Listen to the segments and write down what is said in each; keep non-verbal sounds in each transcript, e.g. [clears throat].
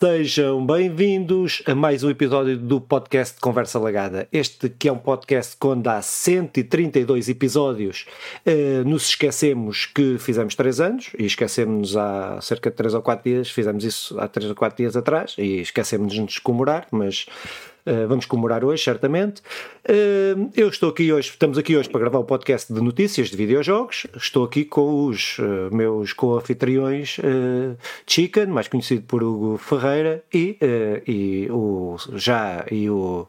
Sejam bem-vindos a mais um episódio do podcast Conversa Lagada. Este que é um podcast quando há 132 episódios eh, nos esquecemos que fizemos 3 anos e esquecemos há cerca de 3 ou 4 dias, fizemos isso há 3 ou 4 dias atrás e esquecemos de comemorar, mas Uh, vamos comemorar hoje, certamente. Uh, eu estou aqui hoje, estamos aqui hoje para gravar o podcast de notícias de videojogos. Estou aqui com os uh, meus co-anfitriões Chicken, mais conhecido por Hugo Ferreira, e, e o já e o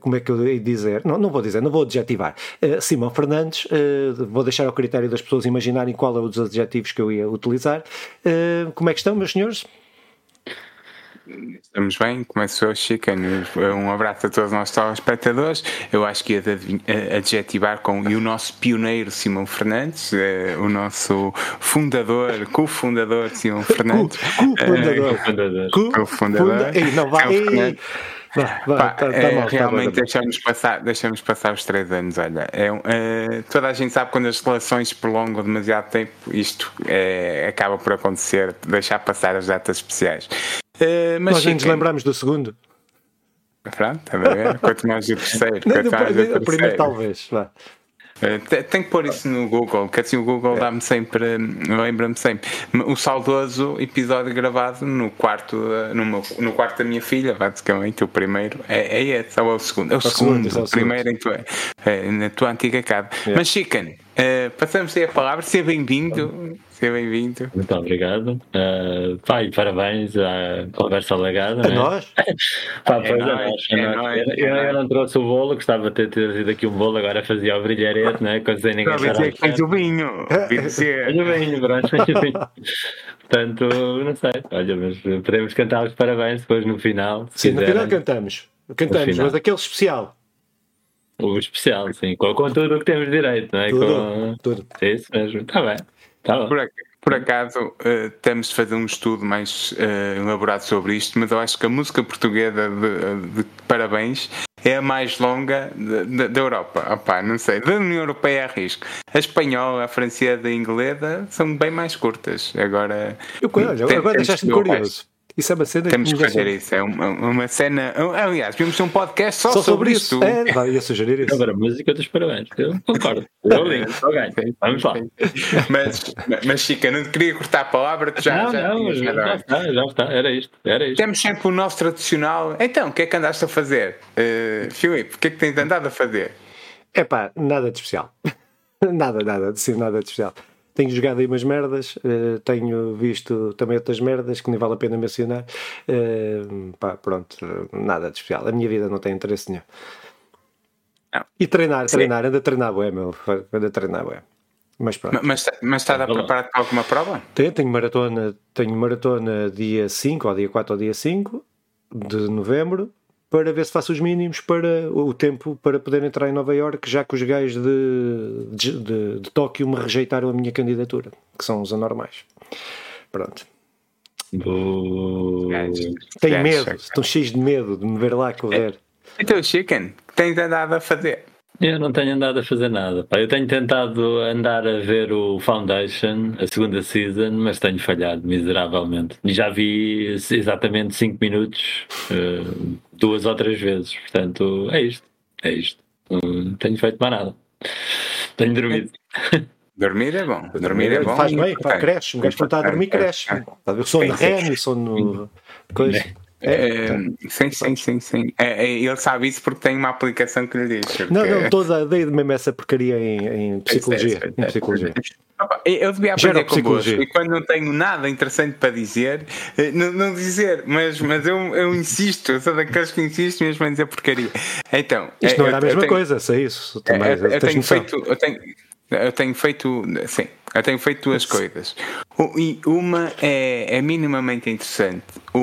como é que eu ia dizer? Não, não vou dizer, não vou adjetivar. Simão Fernandes, vou deixar ao critério das pessoas imaginarem qual é dos adjetivos que eu ia utilizar. como é que estão, meus senhores? Estamos bem, começou Chicken. Um abraço a todos os nossos telespectadores. Eu acho que ia adjetivar com e o nosso pioneiro Simão Fernandes, eh, o nosso fundador, cofundador Simão Fernandes. Co-fundador. Co-fundador. Não vai. Pá, tá, tá é, mal, tá realmente tá deixamos, passar, deixamos passar os três anos. Olha, é, é, toda a gente sabe quando as relações prolongam demasiado tempo, isto é, acaba por acontecer, deixar passar as datas especiais. Uh, mas Nós nos lembramos do segundo. Pronto, a [laughs] Quanto mais do terceiro. Não, depois, mais do terceiro. Primeiro, talvez. Vá. Uh, tem que pôr isso no Google, que assim o Google é. dá-me sempre, lembra-me sempre. O saudoso episódio gravado no quarto, uh, no, meu, no quarto da minha filha, basicamente, o primeiro é, é esse, ou é o segundo? É o, o segundo, segundo, é o primeiro em tua, é, na tua antiga casa. Mas Chicken, uh, passamos aí a palavra, seja bem-vindo. Seja bem-vindo. Muito obrigado. Uh, pai, parabéns à conversa legada. A né? nós? [laughs] Pá, é, nós, é, é nós. Eu, eu, não trouxe o bolo, gostava de ter trazido aqui um bolo, agora fazia o brilharete, né? Quando sem ninguém sabe. Faz o vinho. [laughs] Faz o vinho, pronto. [laughs] Portanto, não sei. Olha, mas podemos cantar os parabéns depois no final. Sim, quiserem. no final cantamos. Cantamos, final. mas aquele especial. O especial, sim, com, com tudo o que temos direito, não é? Tudo, com... tudo. É isso mesmo, está bem. Tá por, por, acaso, uh, temos de fazer um estudo mais uh, elaborado sobre isto, mas eu acho que a música portuguesa de, de parabéns é a mais longa da Europa. Opa, não sei, da União Europeia a risco. A espanhola, a francesa e a inglesa são bem mais curtas. Agora, eu, olha, agora deixaste-me curioso. Isso é uma cena Temos que fazer isso. É uma, uma cena. Aliás, vimos ter um podcast só, só sobre, sobre isso. É, vai, ia sugerir isso. Agora, música dos parabéns. Eu concordo. Eu [laughs] ligo, Vamos lá. Mas, mas Chica, não te queria cortar a palavra, tu já. Não, já, não, já, já está, já está. Era isto, era isto. Temos sempre o nosso tradicional. Então, o que é que andaste a fazer? Uh, Filipe, o que é que tens andado a fazer? É pá, nada de especial. [laughs] nada, nada, de nada de especial tenho jogado aí umas merdas, uh, tenho visto também outras merdas que nem vale a pena mencionar. Uh, pá, pronto, nada de especial. A minha vida não tem interesse nenhum. Não. E treinar, Sim. treinar, anda a treinar, bué, meu. Anda a treinar, bué. Mas pronto. Mas, mas está a preparar para alguma prova? Tenho, tenho maratona, tenho maratona dia 5, ou dia 4 ou dia 5 de novembro para ver se faço os mínimos para o tempo para poder entrar em Nova York, já que os gajos de, de, de, de Tóquio me rejeitaram a minha candidatura, que são os anormais. Pronto. Tenho medo, estão cheios de medo de me ver lá correr. Então, Chicken, tens andado a fazer? Eu não tenho andado a fazer nada. Pá. Eu tenho tentado andar a ver o Foundation, a segunda season, mas tenho falhado miseravelmente. E já vi exatamente 5 minutos uh, duas ou três vezes. Portanto, é isto. É isto. Não tenho feito mais nada. Tenho dormido. [laughs] Dormir é bom. Dormir é bom. Faz bem, pá, cresce. Um gajo quando está a dormir cresce. Está a ver sono REM, sono. Coisa. É, sim, sim, sim, sim. É, é, ele sabe isso porque tem uma aplicação que lhe diz. Não, não, toda a ideia de mesmo essa porcaria em, em psicologia. Em psicologia. Eu devia aprender convosco e quando não tenho nada interessante para dizer, eh, não, não dizer, mas, mas eu, eu insisto, eu sou daqueles que insisto mesmo em dizer porcaria. Então, isto não é a mesma tenho, coisa, sei isso. Também, eu, eu tenho feito, eu tenho, eu tenho feito, sim, eu tenho feito duas coisas. E uma é, é minimamente interessante. O,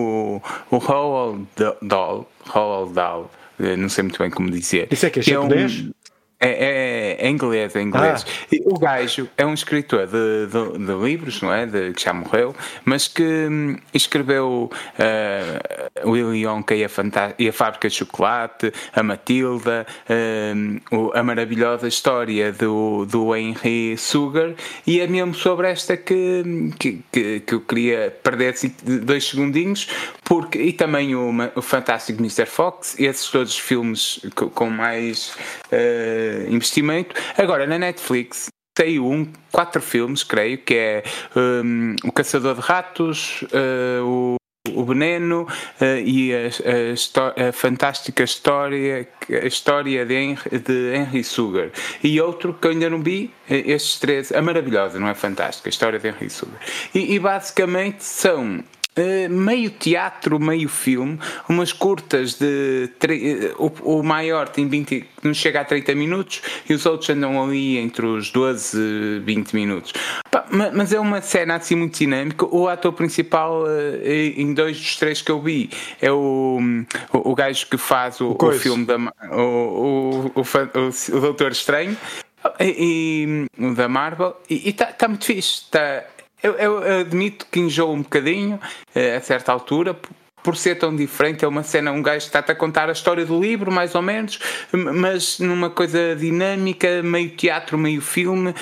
o Roald Dahl, Roald Dahl, não sei muito bem como dizer. Isso é que é japonês? É, um, É, é, é inglês, é inglês. Ah. o gajo é um escritor de, de, de, livros, não é? De, que já morreu, mas que hum, escreveu uh, Willy Wonka e a, e a Fábrica de Chocolate, a Matilda, uh, a maravilhosa história do, do Henry Sugar, e é mesmo sobre esta que, que, que, que eu queria perder dois segundinhos, porque, e também o, o Fantástico Mr. Fox, esses todos os filmes com mais uh, investimento. Agora, na Netflix, saiu um, quatro filmes, creio, que é um, O Caçador de Ratos, uh, o, o Veneno uh, e a, a, a, fantástica história, a história de Henry, de Henry Sugar. E outro que eu ainda não vi, estes três, a maravilhosa, não é fantástica, a história de Henry Sugar. E, e basicamente são Uh, meio teatro, meio filme, umas curtas de. Uh, o, o, maior tem 20, não chega a 30 minutos e os outros andam ali entre os 12 e 20 minutos. Pá, mas é uma cena assim muito dinâmica. O ator principal, uh, em dois dos três que eu vi, é o, o, o gajo que faz o, o filme da. O, o, o, o, Doutor Estranho. E, e da Marvel, e está tá muito fixe. Está eu, eu, admito que enjoo um bocadinho eh, a certa altura, por ser tão diferente, é uma cena, um gajo está-te a contar a história do livro, mais ou menos, mas numa coisa dinâmica, meio teatro, meio filme.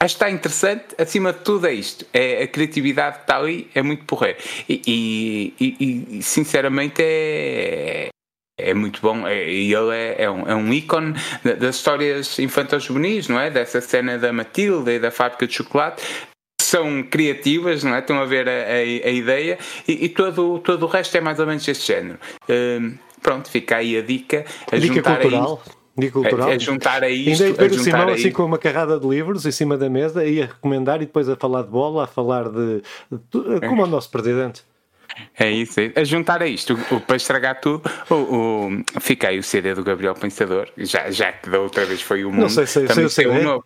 Acho que está interessante, acima de tudo é isto, é a criatividade que está ali, é muito porreiro. E, e, e sinceramente é, é muito bom é, ele é, é, um, é um ícone das histórias infantis juvenis, não é? Dessa cena da Matilda e da fábrica de chocolate são criativas, não é? Estão a ver a, a, a ideia e, e, todo, todo o resto é mais ou menos este género. Um, pronto, fica aí a dica. A dica cultural. Dica cultural. A, a juntar a isto. Ainda ver o Simão assim com uma carrada de livros em cima da mesa e a recomendar e depois a falar de bola, a falar de. de como é. o nosso presidente. É isso, é. a juntar a isto, o, para estragar tudo, o, o, fica aí o CD do Gabriel Pensador, já, já que da outra vez foi o mundo. Não sei se, também sei o CD. Um novo.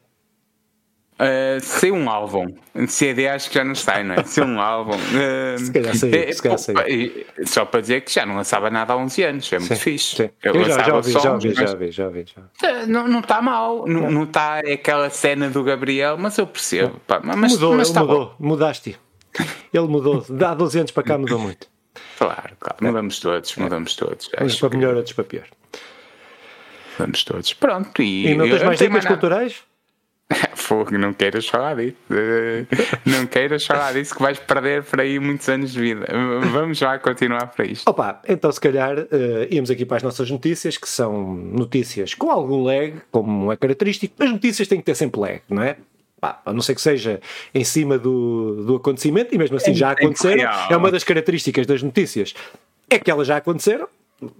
Uh, ser um álbum. CD acho que já não sai, não é? Ser um álbum. Uh, [laughs] se calhar saiu, é, se calhar saiu. Só para dizer que já não lançava nada há 11 anos, é muito sim, fixe. Sim. Eu, eu já, já, ouvi, já, ouvi, já ouvi, já ouvi, já Não, não está mal, não, não está aquela cena do Gabriel, mas eu percebo. Pá, mas, mudou, mas ele mudou, bom. mudaste. Ele mudou, há 12 anos para cá mudou muito. Claro, claro, mudamos todos, mudamos todos. Uns para melhor, outros para pior. Mudamos todos. Pronto, e, e não tens mais dicas culturais? [laughs] Fogo, não queiras falar disso. Não queiras falar disso que vais perder por aí muitos anos de vida. Vamos lá continuar para isto. Opa, então se calhar uh, íamos aqui para as nossas notícias, que são notícias com algum lag, como é característico. As notícias têm que ter sempre lag, não é? Pá, a não ser que seja em cima do, do acontecimento, e mesmo assim é já aconteceram. Real. É uma das características das notícias. É que elas já aconteceram,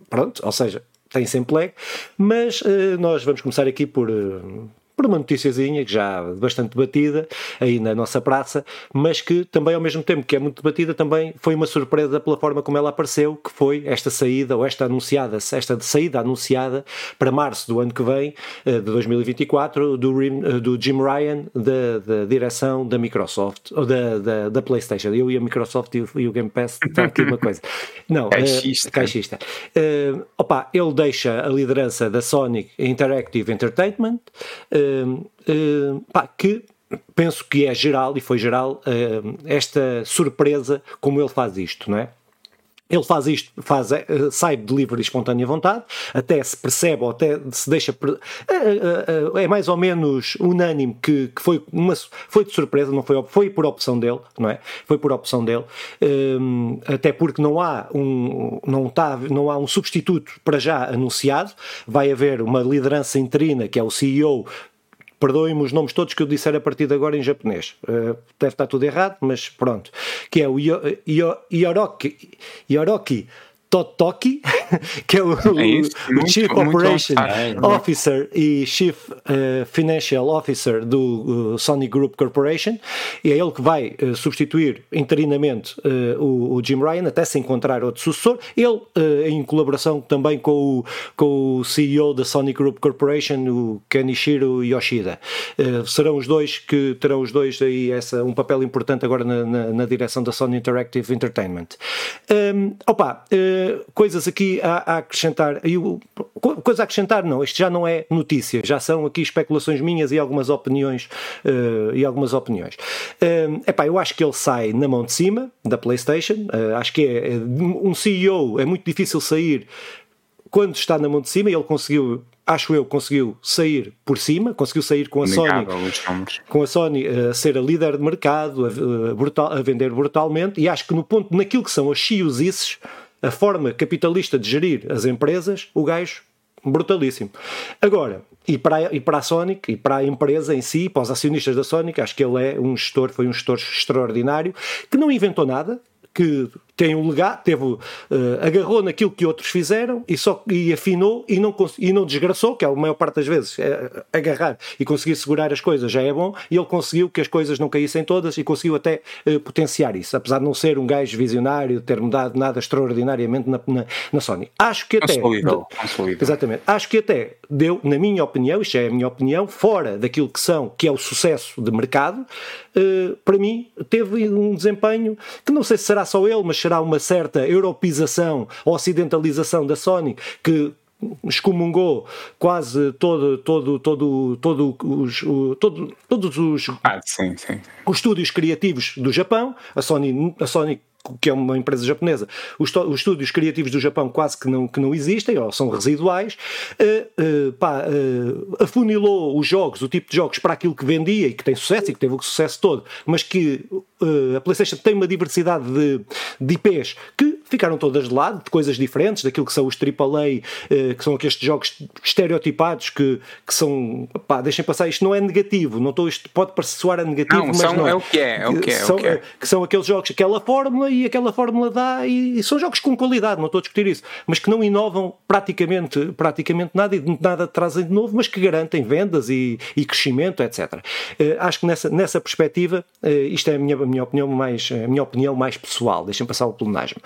pronto, ou seja, tem sempre lag, mas uh, nós vamos começar aqui por. Uh, por uma noticiazinha que já bastante debatida aí na nossa praça, mas que também ao mesmo tempo que é muito debatida também foi uma surpresa pela forma como ela apareceu, que foi esta saída ou esta anunciada, esta saída anunciada para março do ano que vem, eh, de 2024, do, eh, do Jim Ryan da, da direção da Microsoft, ou da, da, da Playstation. Eu e a Microsoft e o, e o Game Pass está aqui uma coisa. [laughs] Não, caixista. Uh, caixista. Uh, opa, ele deixa a liderança da Sonic Interactive Entertainment. Uh, pá, que penso que é geral, e foi geral, esta surpresa como ele faz isto, não é? Ele faz isto, faz, uh, sai de livre e espontânea vontade, até se percebe ou até se deixa. Uh, uh, é mais ou menos unânime que, que, foi, uma, foi de surpresa, não foi, foi por opção dele, não é? Foi por opção dele, até porque não há, um, não, tá, não há um substituto para já anunciado, vai haver uma liderança interina que é o CEO perdoem-me os nomes todos que eu disser a partir de agora em japonês. Uh, deve estar tudo errado, mas pronto. Que é o Yoroki, Yoroki Totoki, [laughs] que é o, é isso, o muito, Chief Operation Officer e Chief uh, Financial Officer do uh, Sony Group Corporation, e é ele que vai uh, substituir interinamente o, o, Jim Ryan até se encontrar outro sucessor. Ele, em colaboração também com o, com o CEO da Sony Group Corporation, o Kenichiro Yoshida. serão os dois que terão os dois aí essa, um papel importante agora na, na, na direção da Sony Interactive Entertainment. Um, opa! Uh, Uh, coisas aqui a, a acrescentar. Eu, coisa a acrescentar, não, isto já não é notícia, já são aqui especulações minhas e algumas opiniões. Uh, e algumas opiniões. Uh, epá, eu acho que ele sai na mão de cima da PlayStation. Uh, acho que é, é, um CEO é muito difícil sair quando está na mão de cima. Ele conseguiu acho eu, conseguiu sair por cima, conseguiu sair com a Sony, com a Sony a ser a líder de mercado, a, a, brutal, a, vender brutalmente, e acho que no ponto, naquilo que são as chiosices, a forma capitalista de gerir as empresas, o gajo brutalíssimo. Agora, e para, a, e para a Sonic, e para a empresa em si, para os acionistas da Sonic, acho que ele é um gestor, foi um gestor extraordinário, que não inventou nada, que tem um legado, teve, uh, agarrou naquilo que outros fizeram e, só, e afinou e não, e não desgraçou, que é a maior parte das vezes, é, agarrar e conseguir segurar as coisas já é bom, e ele conseguiu que as coisas não caíssem todas e conseguiu até uh, potenciar isso, apesar de não ser um gajo visionário, ter mudado nada extraordinariamente na, na, na Sony. Acho que até. Consolidou, Exatamente. Acho que até deu, na minha opinião, isto é a minha opinião, fora daquilo que são, que é o sucesso de mercado, uh, para mim teve um desempenho que não sei se será só ele, mas será uma certa europeização, ocidentalização da Sony, que excomungou quase todo, todo, todo, todo os, todo, todos os, ah, sim, sim. os estúdios criativos do Japão. A Sony, a Sony que é uma empresa japonesa, os, os, estúdios criativos do Japão quase que não, que não existem, ou são residuais, uh, uh, pá, uh, afunilou os jogos, o tipo de jogos para aquilo que vendia e que tem sucesso e que teve o sucesso todo, mas que a PlayStation tem uma diversidade de, de IPs que ficaram todas de lado, de coisas diferentes, daquilo que são os AAA, que são aqueles jogos estereotipados que, que são, pá, deixem passar, isto não é negativo, não estou, isto pode parecer soar a negativo, não, mas são, não. É o que é, é o que é, são, é o que, é. que são aqueles jogos, aquela fórmula e aquela fórmula dá, e, e, são jogos com qualidade, não estou a discutir isso, mas que não inovam praticamente, praticamente nada e nada trazem de novo, mas que garantem vendas e, e crescimento, etc. Acho que nessa, nessa perspectiva, isto é a minha, a minha opinião mais, a minha opinião mais pessoal, deixem passar o plenágio.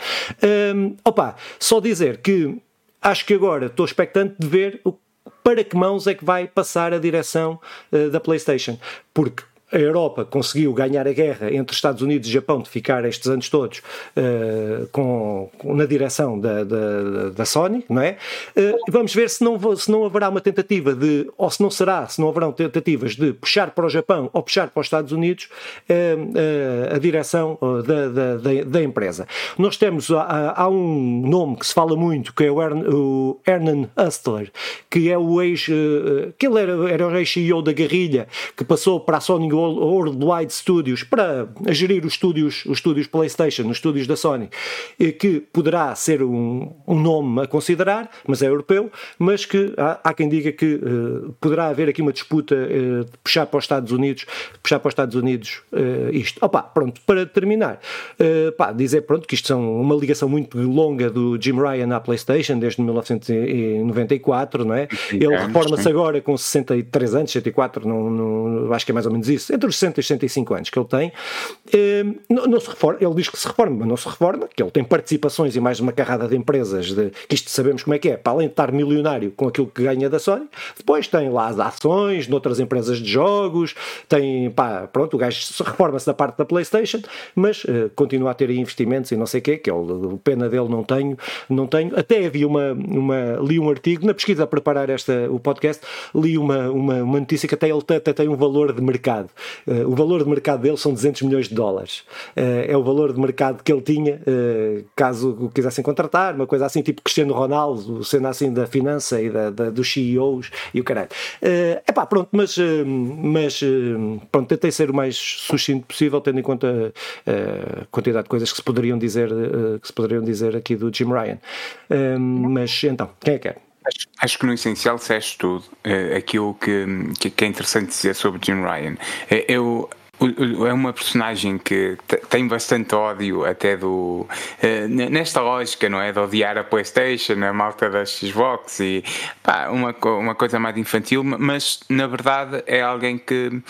Uh, opa, só dizer que acho que agora estou expectante de ver o para que mãos é que vai passar a direção uh, da PlayStation? Porque a Europa conseguiu ganhar a guerra entre Estados Unidos e Japão de ficar estes anos todos uh, com, com, na direção da, da, da, Sony, não é? Uh, vamos ver se não, se não haverá uma tentativa de, ou se não será, se não haverão tentativas de puxar para o Japão ou puxar para os Estados Unidos uh, a direção da, da, da, empresa. Nós temos, há, há, um nome que se fala muito, que é o, Ern, o Hernan Hustler, que é o ex, que ele era, era o ex-CEO da Guerrilha, que passou para a Sony Worldwide Studios para gerir os estúdios, os estúdios PlayStation, os estúdios da Sony, que poderá ser um, um nome a considerar, mas é europeu, mas que há, há quem diga que uh, poderá haver aqui uma disputa uh, de puxar para os Estados Unidos, puxar para os Estados Unidos uh, isto. Opa, pronto, para terminar, pá, dizer pronto que isto são uma ligação muito longa do Jim Ryan à PlayStation desde 1994, não é? Ele reforma-se agora com 63 anos, 64, não, não, acho que é mais ou menos isso entre os 60 e 65 anos que ele tem, eh, não, não, se reforma, ele diz que se reforma, mas não se reforma, que ele tem participações em mais uma carrada de empresas, de, que isto sabemos como é que é, para além de estar milionário com aquilo que ganha da Sony, depois tem lá as ações noutras empresas de jogos, tem, pá, pronto, o gajo reforma-se da parte da Playstation, mas uh, continua a ter investimentos e não sei o quê, que é o pena dele não tenho, não tenho, até havia uma, uma, li um artigo, na pesquisa a preparar esta, o podcast, li uma, uma, uma notícia que até ele até tem um valor de mercado, Uh, o valor de mercado dele são 200 milhões de dólares. Uh, é o valor de mercado que ele tinha, uh, caso o quisessem contratar, uma coisa assim, tipo Cristiano Ronaldo, sendo assim da finança e da, da dos CEOs e o caralho. É uh, pá, pronto, mas, mas pronto, tentei ser o mais sucinto possível, tendo em conta a quantidade de coisas que se poderiam dizer, que se poderiam dizer aqui do Jim Ryan. mas então, quem é que é? Acho, acho, que no essencial disseste tudo. É, aquilo que, que, é interessante dizer sobre Jim Ryan. É, eu, é uma personagem que tem bastante ódio até do eh, nesta lógica não é de odiar a PlayStation a malta da Xbox e pá, uma, uma coisa mais infantil mas na verdade é alguém que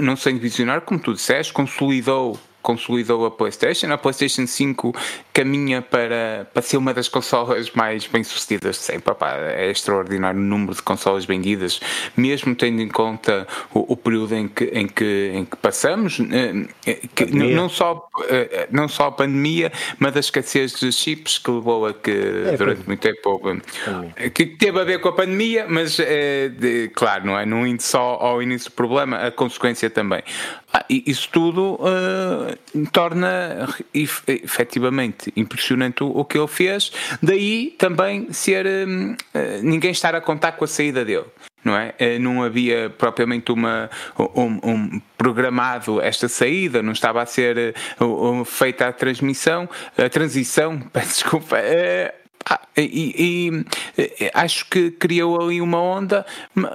não sei visionar como tu disseste consolidou consolidou a PlayStation. A PlayStation 5 caminha para, para ser uma das consolas mais bem-sucedidas de sempre. é extraordinário o número de consolas vendidas, mesmo tendo em conta o, o período em que, em que, em que passamos, eh, que não, só, eh, não só a pandemia, mas a escassez de chips que levou a que é, durante muito tempo que teve a ver com a pandemia, mas é, de, claro, não é? Não indo só ao início do problema, a consequência também. Ah, isso tudo uh, torna efetivamente impressionante o, o, que ele fez, daí também ser uh, ninguém estar a contar com a saída dele não é? Não havia propriamente uma, um, um, programado esta saída, não estava a ser uh, feita a transmissão, a transição, [laughs] peço desculpa. Ah, e, e, acho que criou ali uma onda,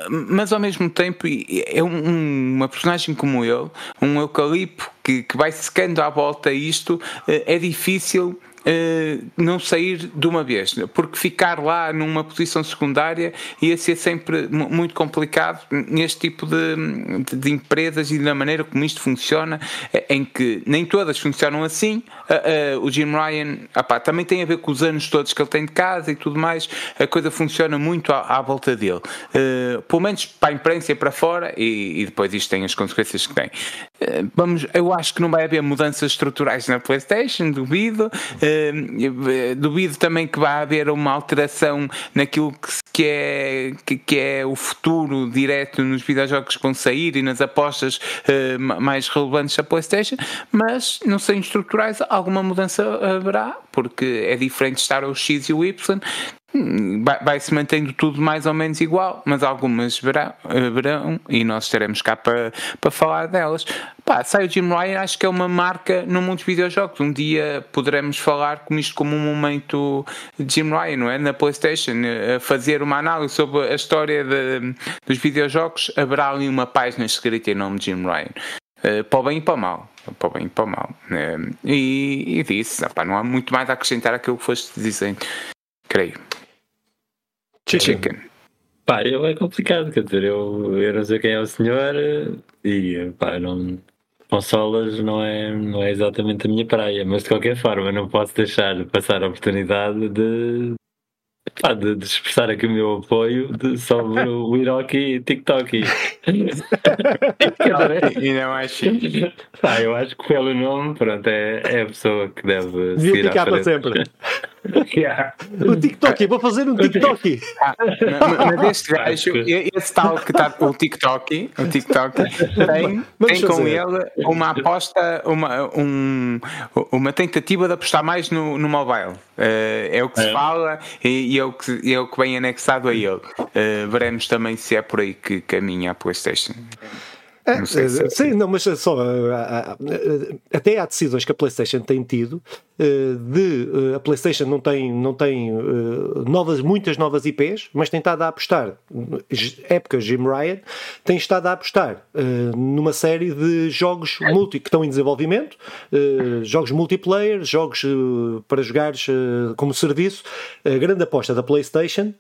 mas ao mesmo tempo é um, uma personagem como ele, um eucalipto que, que vai secando à volta isto, eh, é difícil Uh, não sair de uma vez, porque ficar lá numa posição secundária ia ser sempre muito complicado neste tipo de, de, de, empresas e na maneira como isto funciona, eh, em que nem todas funcionam assim. Uh, o Jim Ryan também tem a ver com os anos todos que ele tem de casa e tudo mais, a coisa funciona muito à, à volta dele, pelo menos para a imprensa e para fora, e, e, depois isto tem as consequências que tem. Vamos, eu acho que não vai haver mudanças estruturais na PlayStation, duvido. Uh, duvido também que vá haver uma alteração naquilo que, que, é, que, que, é o futuro direto nos videojogos que vão sair e nas apostas mais relevantes da PlayStation, mas não sei estruturais alguma mudança haverá, porque é diferente estar o X e o Y, vai, se mantendo tudo mais ou menos igual, mas algumas verão, verão e nós estaremos cá para, para falar delas. Pá, sai o Jim Ryan, acho que é uma marca no mundo dos videojogos. Um dia poderemos falar com isto como um momento de Jim Ryan, não é? Na PlayStation, a fazer uma análise sobre a história de, dos videojogos, haverá ali uma página escrita em nome de Jim Ryan. Uh, para o bem e para o mal. Para o bem e para o mal. E, e disse, não há muito mais a acrescentar aquilo que foste dizendo, creio. Chicken. Pá, eu é complicado, quer dizer, eu, eu não sei quem é o senhor e pá, não. Consolas não é, não é exatamente a minha praia, mas de qualquer forma não posso deixar passar a oportunidade de, pá, de, de expressar aqui o meu apoio de, sobre o [laughs] Iroki TikTok. e não acho. Pá, eu acho que pelo nome, pronto, é, é a pessoa que deve. Devia ficar para sempre. [laughs] [laughs] Yeah. O TikTok, vou fazer um TikTok. Ah, mas este [laughs] gajo, esse tal que está o TikTok, o TikTok [laughs] tem, tem com ele uma aposta, uma, um, uma tentativa de apostar mais no, no mobile. Uh, é o que é. se fala e, e, é, o que, é o que vem anexado a ele. Uh, veremos também se é por aí que caminha a PlayStation. É, não sei se é sim, assim. não, mas só até há decisões que a PlayStation tem tido eh, de eh, a PlayStation não tem, não tem eh, novas, muitas novas IPs, mas tem estado a apostar, época Jim Ryan, tem estado a apostar numa série de jogos multi, que estão em desenvolvimento, jogos multiplayer, jogos para jogares como serviço. A grande aposta da PlayStation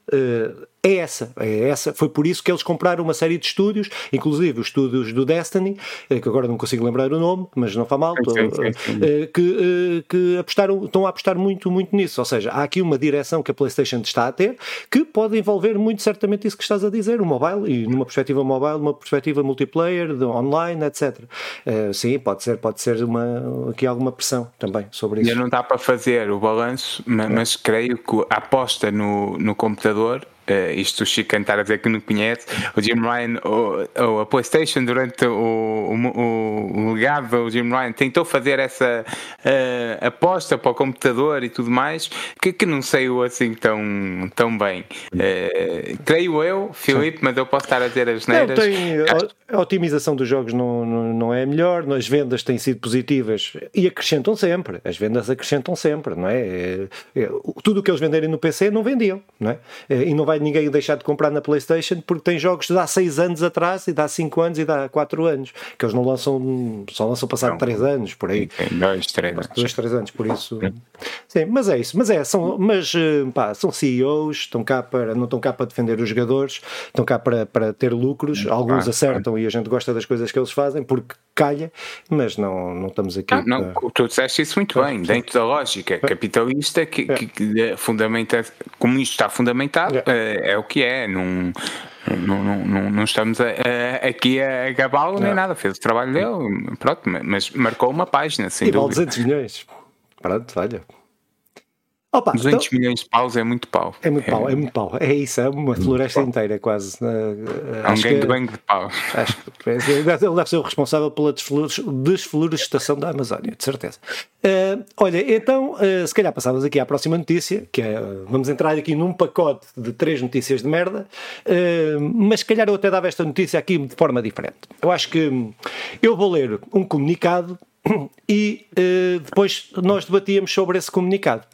é essa, é essa. Foi por isso que eles compraram uma série de estúdios, inclusive os estúdios do Destiny, que agora não consigo lembrar o nome, mas não faz mal, que, que apostaram, estão a apostar muito, muito nisso. Ou seja, há aqui uma direção que a PlayStation está a ter que pode envolver muito certamente isso que estás a dizer, o mobile, e numa perspectiva mobile, numa perspectiva multiplayer, online, etc. Uh, eh, sim, pode ser, pode ser uma, aqui alguma pressão também sobre isso. Ainda não dá para fazer o balanço, mas, mas creio que a aposta no, no computador Uh, isto o Chico cantar a dizer que não conhece, o Jim Ryan, ou, ou a PlayStation, durante o, o, o, legado do Jim Ryan, tentou fazer essa uh, aposta para o computador e tudo mais, que, que não saiu assim tão, tão bem. Uh, creio eu, Filipe, mas eu posso estar a dizer as neiras. a otimização dos jogos não, não, não é melhor, as vendas têm sido positivas e acrescentam sempre, as vendas acrescentam sempre, não é? é, é tudo o que eles venderem no PC não vendiam, não é? E não vai ninguém deixar de comprar na PlayStation porque tem jogos de há 6 anos atrás e de há 5 anos e de há 4 anos que eles não lançam, só lançam passado 3 anos por aí. 2, 3 anos. 2, 3 anos, por isso. Sim, mas é isso. Mas é, são, mas, eh, pá, são CEOs, estão cá para, não estão cá para defender os jogadores, estão cá para, para ter lucros. Alguns acertam e a gente gosta das coisas que eles fazem porque calha, mas não, não estamos aqui. Não, não para... tu disseste isso muito bem, dentro da lógica capitalista que, que, que é fundamenta, como isto está fundamentado, é, é o que é. Não, não, não, não, estamos a, a, aqui a gabá-lo nem nada, fez o trabalho dele, pronto, mas marcou uma página, sem e dúvida. 200 milhões. Pronto, olha. Opa, 200 então, milhões de paus é muito pau. É muito é, pau, é muito pau. É isso, é uma floresta inteira quase. É um gangbang de pau. Acho que ele deve ser o responsável pela desflorestação da Amazónia, de certeza. Uh, olha, então, uh, se calhar passávamos aqui à próxima notícia, que é, vamos entrar aqui num pacote de três notícias de merda, uh, mas se calhar eu até dava esta notícia aqui de forma diferente. Eu acho que eu vou ler um comunicado [clears throat] e depois nós debatíamos sobre esse comunicado.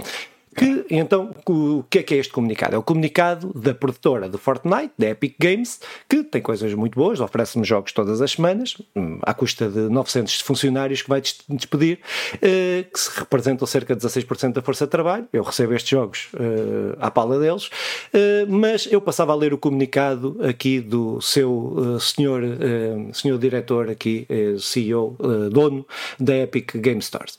Que, então, o que é que é este comunicado? É o comunicado da produtora do Fortnite, da Epic Games, que tem coisas muito boas, oferece-nos jogos todas as semanas, hum, à custa de 900 funcionários que vai despedir, eh, que se representam cerca de 16% da força de trabalho. Eu recebo estes jogos eh, à pala deles, eh, mas eu passava a ler o comunicado aqui do seu senhor, senhor diretor aqui, CEO, dono da Epic Game Stores.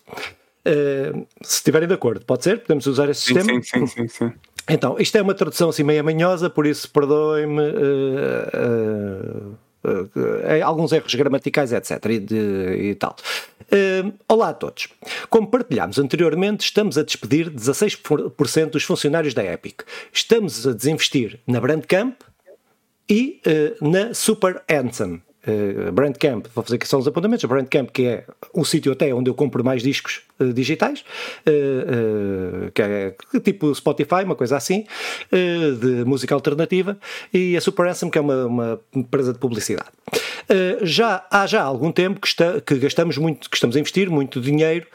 Uh, se estiverem de acordo, pode ser? Podemos usar esse sistema? Sim, sim, sim, sim. Então, isto é uma tradução assim meio manhosa, por isso perdoem-me uh, uh, alguns erros gramaticais, etc. e, de, e tal. olá a todos. Como partilhámos anteriormente, estamos a despedir 16% dos funcionários da Epic. Estamos a desinvestir na Brandcamp e na Super Anthem uh, Brandcamp, vou fazer aqui só uns apontamentos, Brandcamp que é um sítio até onde eu compro mais discos uh, digitais, uh, que é tipo Spotify, uma coisa assim, de música alternativa, e a Super Anthem que é uma, uma empresa de publicidade. já há já algum tempo que, está, que, gastamos muito, que estamos a investir muito dinheiro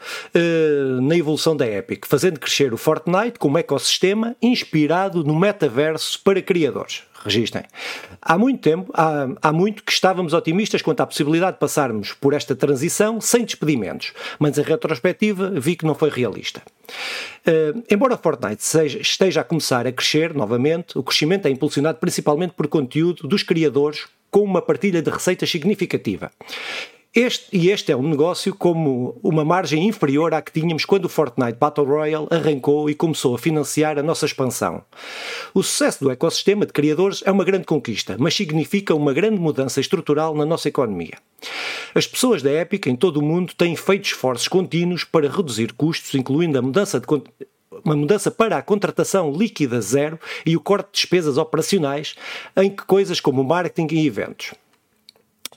na evolução da Epic, fazendo crescer o Fortnite como ecossistema inspirado no metaverso para criadores registem. Há muito tempo, há, há muito que estávamos otimistas quanto à possibilidade de passarmos por esta transição sem despedimentos, mas em retrospectiva vi que não foi realista. Uh, embora Fortnite seja, esteja a começar a crescer novamente, o crescimento é impulsionado principalmente por conteúdo dos criadores com uma partilha de receitas significativa. Este, e este é um negócio como uma margem inferior à que tínhamos quando o Fortnite Battle Royale arrancou e começou a financiar a nossa expansão. O sucesso do ecossistema de criadores é uma grande conquista, mas significa uma grande mudança estrutural na nossa economia. As pessoas da Epic em todo o mundo têm feito esforços contínuos para reduzir custos, incluindo a mudança de uma mudança para a contratação líquida zero e o corte de despesas operacionais em que coisas como marketing e eventos.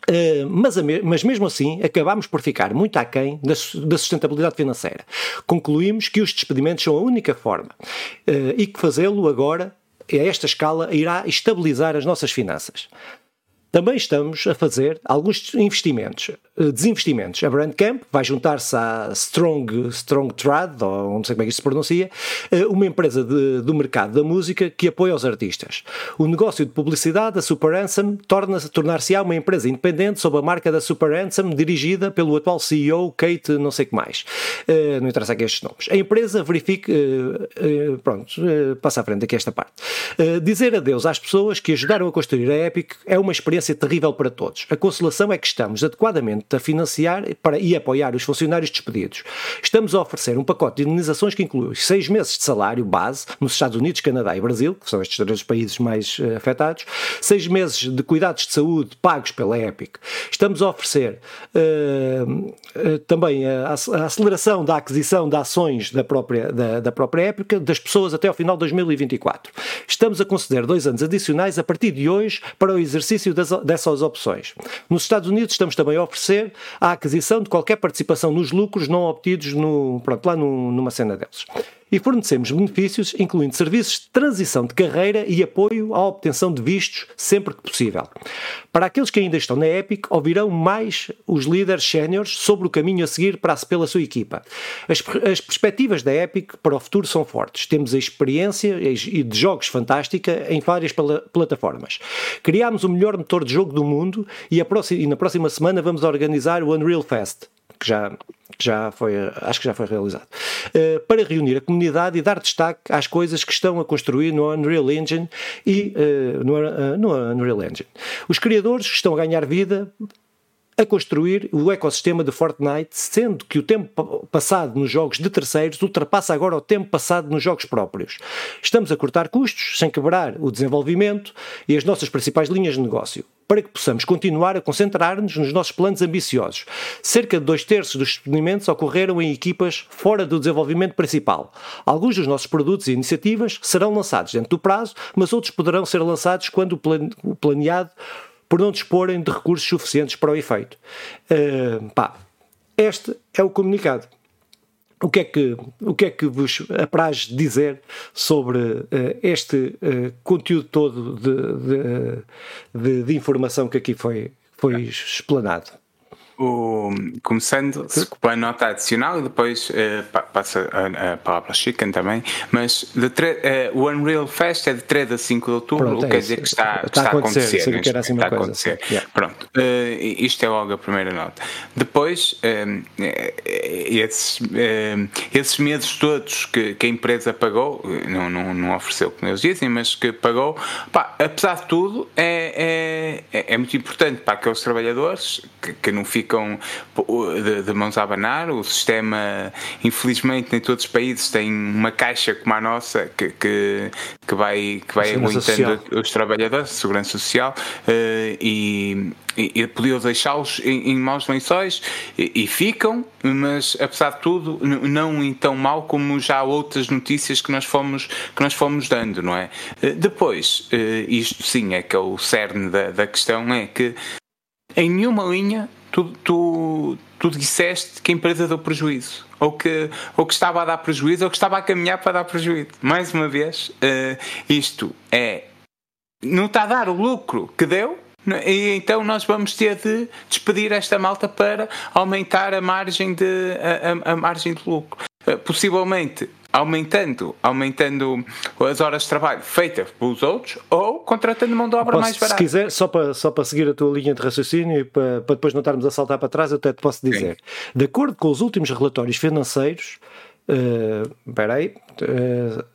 Uh, mas, mas, mesmo assim acabámos por ficar muito aquém da, da sustentabilidade financeira. Concluímos que os despedimentos são a única forma uh, e que fazê-lo agora, a esta escala, irá estabilizar as nossas finanças. Também estamos a fazer alguns investimentos, eh, desinvestimentos. A Brandcamp vai juntar-se à Strong, Strong Trad, ou não sei como é que isto se pronuncia, eh, uma empresa de, do mercado da música que apoia os artistas. O negócio de publicidade, a Super Anthem, tornar-se-á uma empresa independente sob a marca da Super Anthem, dirigida pelo atual CEO Kate não sei que mais. Eh, não interessa aqui estes nomes. A empresa verifica... Pronto, passa à frente aqui esta parte. Dizer adeus às pessoas que ajudaram a construir a Epic é uma experiência terrível para todos. A consolação é que estamos adequadamente a financiar para, e apoiar os funcionários despedidos. Estamos a oferecer um pacote de indenizações que inclui seis meses de salário base nos Estados Unidos, Canadá e Brasil, que são estes três países mais uh, afetados, seis meses de cuidados de saúde pagos pela Epic. Estamos a oferecer uh, uh, também a, a, aceleração da aquisição de ações da própria, da, da própria Epic das pessoas até ao final de 2024. Estamos a conceder dois anos adicionais a partir de hoje para o exercício das dessas opções. Nos Estados Unidos estamos também a oferecer a aquisição de qualquer participação nos lucros não obtidos no, pronto, lá no, numa cena deles e fornecemos benefícios, incluindo serviços de transição de carreira e apoio à obtenção de vistos sempre que possível. Para aqueles que ainda estão na Epic, ouvirão mais os líderes séniores sobre o caminho a seguir para pela sua equipa. As, as perspectivas da Epic para o futuro são fortes. Temos a experiência e de jogos fantástica em várias plataformas. Criámos o melhor motor de jogo do mundo e, e na próxima semana vamos organizar o Unreal Fest, que já já foi, acho que já foi realizado, uh, para reunir a comunidade e dar destaque às coisas que estão a construir no Unreal Engine e uh, no, uh, no Unreal Engine. Os criadores estão a ganhar vida a construir o ecossistema de Fortnite, sendo que o tempo passado nos jogos de terceiros ultrapassa agora o tempo passado nos jogos próprios. Estamos a cortar custos sem quebrar o desenvolvimento e as nossas principais linhas de negócio para que possamos continuar a concentrar-nos nos nossos planos ambiciosos. Cerca de dois terços dos experimentos ocorreram em equipas fora do desenvolvimento principal. Alguns dos nossos produtos e iniciativas serão lançados dentro do prazo, mas outros poderão ser lançados quando o planeado por não disporem de recursos suficientes para o efeito. Uh, pá, este é o comunicado. O que, é que, o que é que vos apraz dizer sobre uh, este uh, conteúdo todo de, de, de, de, informação que aqui foi, foi explanado? O, começando com a nota adicional e depois uh, passa a, a, palavra Chicken também, mas de uh, o Unreal Fest é de 3 a 5 de outubro, Pronto, o que é quer dizer que está, está, está a acontecer. acontecer que era assim está a acontecer. Yeah. Pronto, uh, isto é logo a primeira nota. Depois, esses, esses meses todos que, que, a empresa pagou, não, não, não ofereceu, como eles dizem, mas que pagou, pá, apesar de tudo, é, é, é muito importante para aqueles trabalhadores que, que não ficam ficam de, de mãos a abanar. O sistema, infelizmente, em todos os países tem uma caixa como a nossa que, que, que vai, que vai aguentando os trabalhadores, segurança social, uh, e, e podia deixá-los em, em, maus lençóis e, e, ficam, mas apesar de tudo, não em tão mal como já outras notícias que nós fomos, que nós fomos dando, não é? Uh, depois, uh, isto sim é que é o cerne da, da questão, é que em nenhuma linha tu, tu, tu disseste que a empresa deu prejuízo, ou que, ou que estava a dar prejuízo, ou que estava a caminhar para dar prejuízo. Mais uma vez, uh, isto é. Não está a dar o lucro que deu, é? e então nós vamos ter de despedir esta malta para aumentar a margem de, a, a, a margem de lucro. Uh, possivelmente aumentando, aumentando as horas de trabalho feitas pelos outros ou contratando mão de obra posso, mais barata. Se quiser, só para, só para seguir a tua linha de raciocínio e para, para depois não estarmos a saltar para trás, eu até te posso dizer. Sim. De acordo com os últimos relatórios financeiros, uh, espera aí, uh,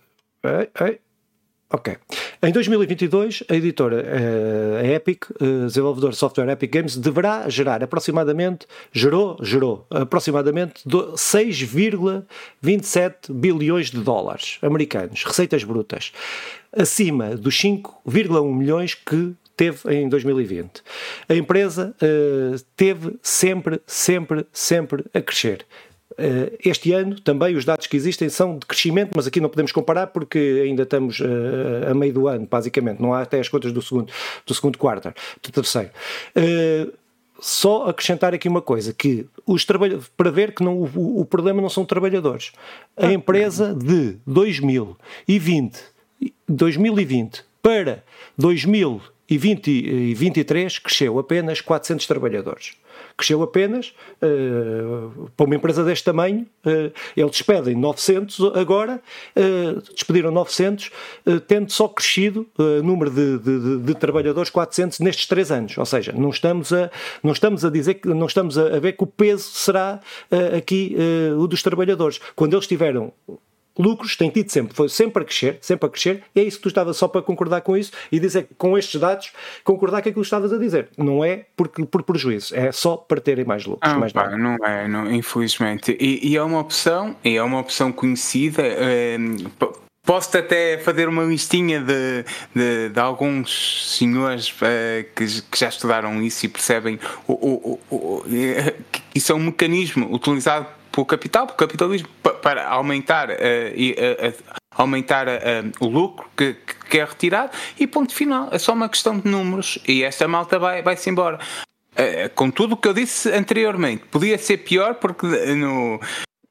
Ok. Em 2022, a editora a Epic, uh, desenvolvedor de software Epic Games, deverá gerar aproximadamente, gerou, gerou aproximadamente 6,27 bilhões de dólares americanos, receitas brutas, acima dos 5,1 milhões que teve em 2020. A empresa uh, teve sempre, sempre, sempre a crescer. Eh, este ano também os dados que existem são de crescimento, mas aqui não podemos comparar porque ainda estamos eh, a meio do ano, basicamente. Não há até as contas do segundo, do segundo quarto, do terceiro. Eh, só acrescentar aqui uma coisa, que os para ver que não, o, o problema não são trabalhadores. A empresa de 2020, 2020 para 2023 cresceu apenas 400 trabalhadores cresceu apenas, uh, para uma empresa deste tamanho, uh, eles despedem 900 agora, uh, despediram 900, tendo só crescido o número de, de, de, trabalhadores 400 nestes três anos, ou seja, não estamos a, não estamos a dizer que, não estamos a, ver que o peso será aqui o dos trabalhadores. Quando eles tiveram lucros tem tido sempre, foi sempre a crescer, sempre a crescer, e é isso que tu estavas só para concordar com isso e dizer que com estes dados, concordar com aquilo que estavas a dizer. Não é porque, por prejuízo, é só para terem mais lucros. Ah, mais pá, não é, não, infelizmente. E, e, é uma opção, e é uma opção conhecida. É, Posso até fazer uma listinha de, de, de alguns senhores uh, que, que, já estudaram isso e percebem o, o, o, o, que isso é um mecanismo utilizado pelo capital, pelo capitalismo, para aumentar, uh, uh, aumentar o lucro que, que, é retirado e ponto final. É só uma questão de números e esta malta vai, vai-se embora. com tudo o que eu disse anteriormente, podia ser pior porque no,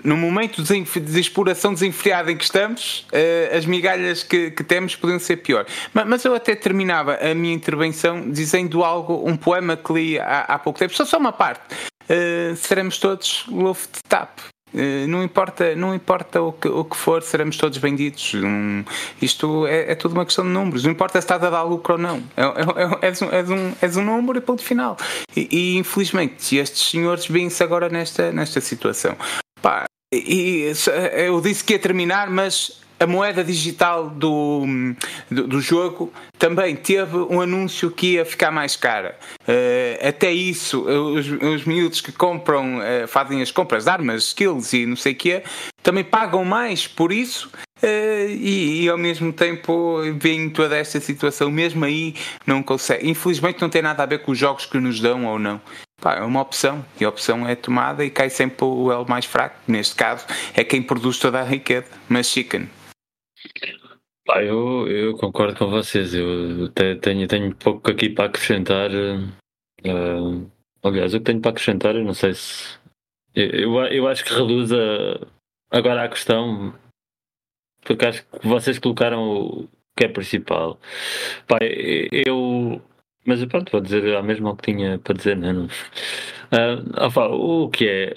no momento de exploração desenfreada em que estamos, as migalhas que, que temos podiam ser pior. Mas, mas, eu até terminava a minha intervenção dizendo algo, um poema que li há, há pouco tempo, só só uma parte. Uh, seremos todos Luft-Tap. Uh, não importa, não importa o que, o que for, seremos todos vendidos. Um, isto é, é, tudo uma questão de números. Não importa se está a dar lucro ou não. É, é, é, és, um, és, um, és um número e ponto final. E, e infelizmente, estes senhores vêm-se agora nesta, nesta situação. Pá, e, eu disse que ia terminar, mas a moeda digital do, do, do, jogo também teve um anúncio que ia ficar mais cara. Uh, até isso, os, os miúdos que compram, uh, fazem as compras de armas, skills e não sei o quê, também pagam mais por isso. Uh, e, e, ao mesmo tempo veem toda esta situação, mesmo aí não consegue. Infelizmente não tem nada a ver com os jogos que nos dão ou não. Pá, é uma opção e a opção é tomada e cai sempre o elo mais fraco. Neste caso é quem produz toda a riqueza, mas chicken. Eu, eu concordo com vocês. Eu tenho, tenho pouco aqui para acrescentar. Uh, aliás, o que tenho para acrescentar, eu não sei se. Eu, eu acho que reduz a, agora a questão, porque acho que vocês colocaram o que é principal. Pá, eu. Mas pronto, vou dizer a mesma que tinha para dizer, não. Uh, opa, o que é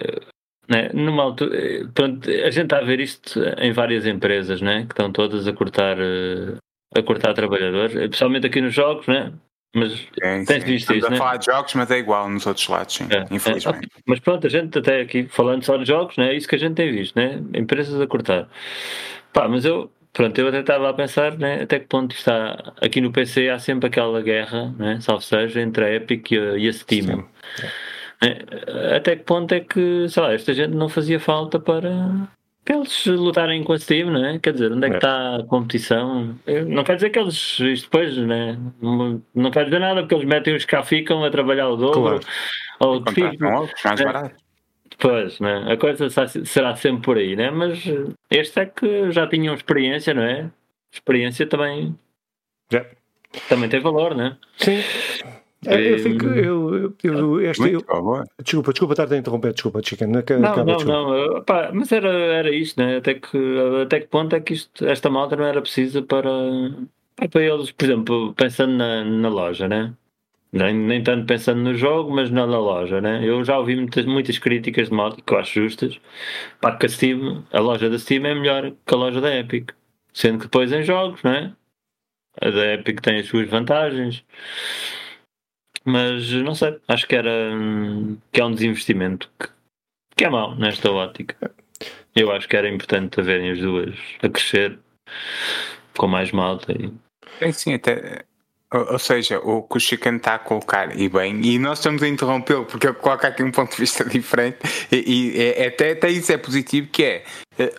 né? Numa altura, eh, pronto, a gente está a ver isto em várias empresas né? que estão todas a cortar, eh, a cortar trabalhadores, especialmente aqui nos jogos, né? mas sim, tens sim. visto isso. a né? falar de jogos, mas é igual nos outros lados, sim, é, infelizmente. É, mas pronto, a gente até aqui falando só de jogos, né? é isso que a gente tem visto, né? empresas a cortar. Pá, mas eu, pronto, eu até estava a pensar né, até que ponto está. Aqui no PC há sempre aquela guerra, né, salvo seja, entre a Epic e a, e a Steam. Sim. É, até que ponto é que, sei lá, esta gente não fazia falta para, para eles lutarem com a Steam, não é? Quer dizer, onde é que é. está a competição? Não quer dizer que eles, isto depois, né? não quer dizer nada, porque eles metem os que cá ficam a trabalhar o dobro. Claro. Ou tipo, mais é. barato. Pois, né? a coisa será sempre por aí, né? mas este é que já tinham experiência, não é? Experiência também. Yeah. Também tem valor, né? Sim. É, eu fico, eu, eu, este, eu, desculpa, desculpa estar a interromper, desculpa, Chicken. Não, não, não, não pá, mas era, era isto, né? Até que, até que ponto é que isto, esta malta não era precisa para, para eles, por exemplo, pensando na, na loja, né? Nem, nem tanto pensando no jogo, mas na, na loja, né? Eu já ouvi muitas, muitas críticas de malta que eu acho justas, para que a Steam, a loja da Steam é melhor que a loja da Epic, sendo que depois em jogos, né? A da Epic tem as suas vantagens mas não sei, acho que era que é um desinvestimento que, que é mau nesta ótica. Eu acho que era importante haverem as duas a crescer com mais malta. E... É sim, até ou, seja, o que o Chicken está a colocar, e bem, e nós estamos a interrompê-lo porque ele coloca aqui um ponto de vista [laughs] diferente, e, e é, até, até isso é positivo, que é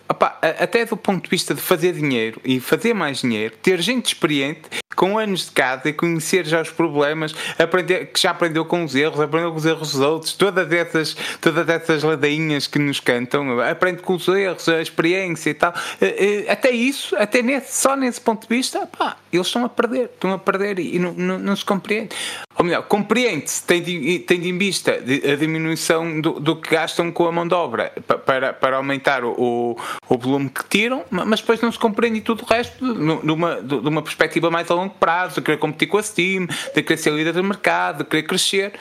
opa, até do ponto de vista de fazer dinheiro e fazer mais dinheiro, ter gente experiente com anos de casa e conhecer já os problemas, aprender, que já aprendeu com os erros, aprendeu com os erros dos outros, todas essas, todas essas ladainhas que nos cantam, aprende com os erros, a experiência e tal. Uh, uh, até isso, até nesse, só nesse ponto de vista, eles estão a perder, estão a perder e, e não, não, não, se compreende. Ou melhor, compreende-se, tendo, tendo em vista a diminuição do, do, que gastam com a mão de obra para, para aumentar o o, volume que tiram, mas depois não se compreende tudo o resto numa, de uma perspectiva mais a longo prazo, de querer competir com a Steam, de querer ser líder do mercado, de querer crescer.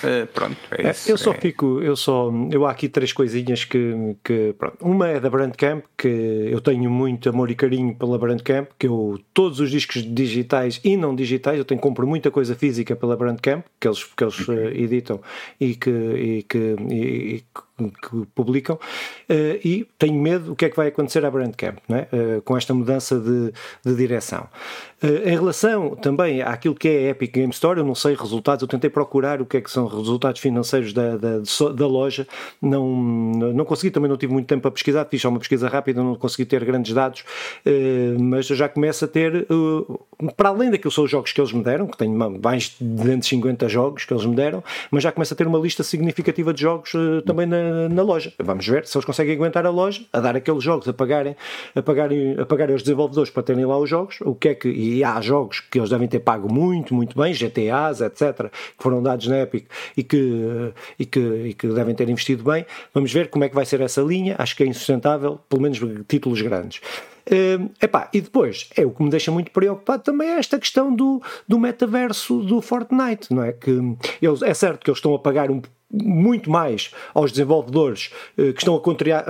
Uh, pronto, é, é isso. Eu só é. fico, eu só, eu há aqui três coisinhas que, que pronto. Uma é da Brandcamp, que eu tenho muito amor e carinho pela Brandcamp, que eu, todos os discos digitais e não digitais, eu tenho, compro muita coisa física pela Brandcamp, que eles, que eles uh, editam e que, e que, e, e que publicam, uh, e tenho medo do que é que vai acontecer à Brandcamp, uh, com esta mudança de, de direção. Uh, em relação também àquilo que é a Epic Game Store, eu não sei resultados, eu tentei procurar o que é que são resultados financeiros da, da, da loja, não, não consegui, também não tive muito tempo para pesquisar, fiz só uma pesquisa rápida, não consegui ter grandes dados, mas eu já começo a ter, para além daquilo são os jogos que eles me deram, que tenho mais de 250 jogos que eles me deram, mas já começo a ter uma lista significativa de jogos também na, na, loja. Vamos ver se eles conseguem aguentar a loja, a dar aqueles jogos, a pagarem, a pagarem, a pagarem os desenvolvedores para terem lá os jogos. O que é que, e há jogos que eles devem ter pago muito, muito bem, GTAs, etc., que foram dados na Epic e que, e que, e que devem ter investido bem. Vamos ver como é que vai ser essa linha. Acho que é insustentável, pelo menos títulos grandes. Uh, epá, e depois, é o que me deixa muito preocupado também é esta questão do, do metaverso do Fortnite, não é? Que eles, é certo que eles estão a pagar um muito mais aos desenvolvedores uh, que estão a, contrariar,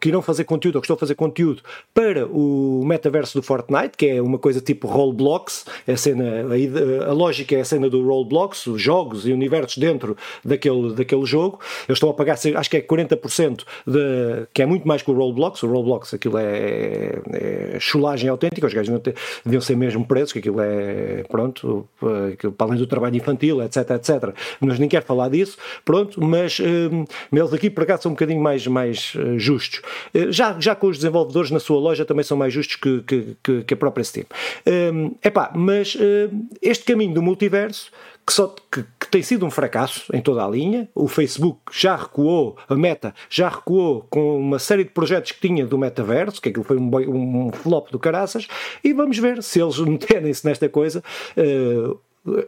que irão fazer conteúdo ou que estão a fazer conteúdo para o metaverso do Fortnite, que é uma coisa tipo Roblox, a, cena, a, a lógica é a cena do Roblox, os jogos e universos dentro daquele, daquele jogo. Eles estão a pagar, acho que é 40%, de, que é muito mais que o Roblox. O Roblox, aquilo é, é chulagem autêntica, os gajos deviam ser mesmo presos, que aquilo é, pronto, aquilo, para além do trabalho infantil, etc, etc. Mas nem quero falar disso, pronto, mas um, eles aqui por acaso são um bocadinho mais, mais uh, justos. Uh, já, já com os desenvolvedores na sua loja também são mais justos que, que, que, que a própria Steam. Um, epá, mas uh, este caminho do multiverso que, só, que, que, tem sido um fracasso em toda a linha. O Facebook já recuou, a Meta já recuou com uma série de projetos que tinha do metaverso, que aquilo foi um, um flop do caraças, e vamos ver se eles [laughs] meterem-se nesta coisa. Uh,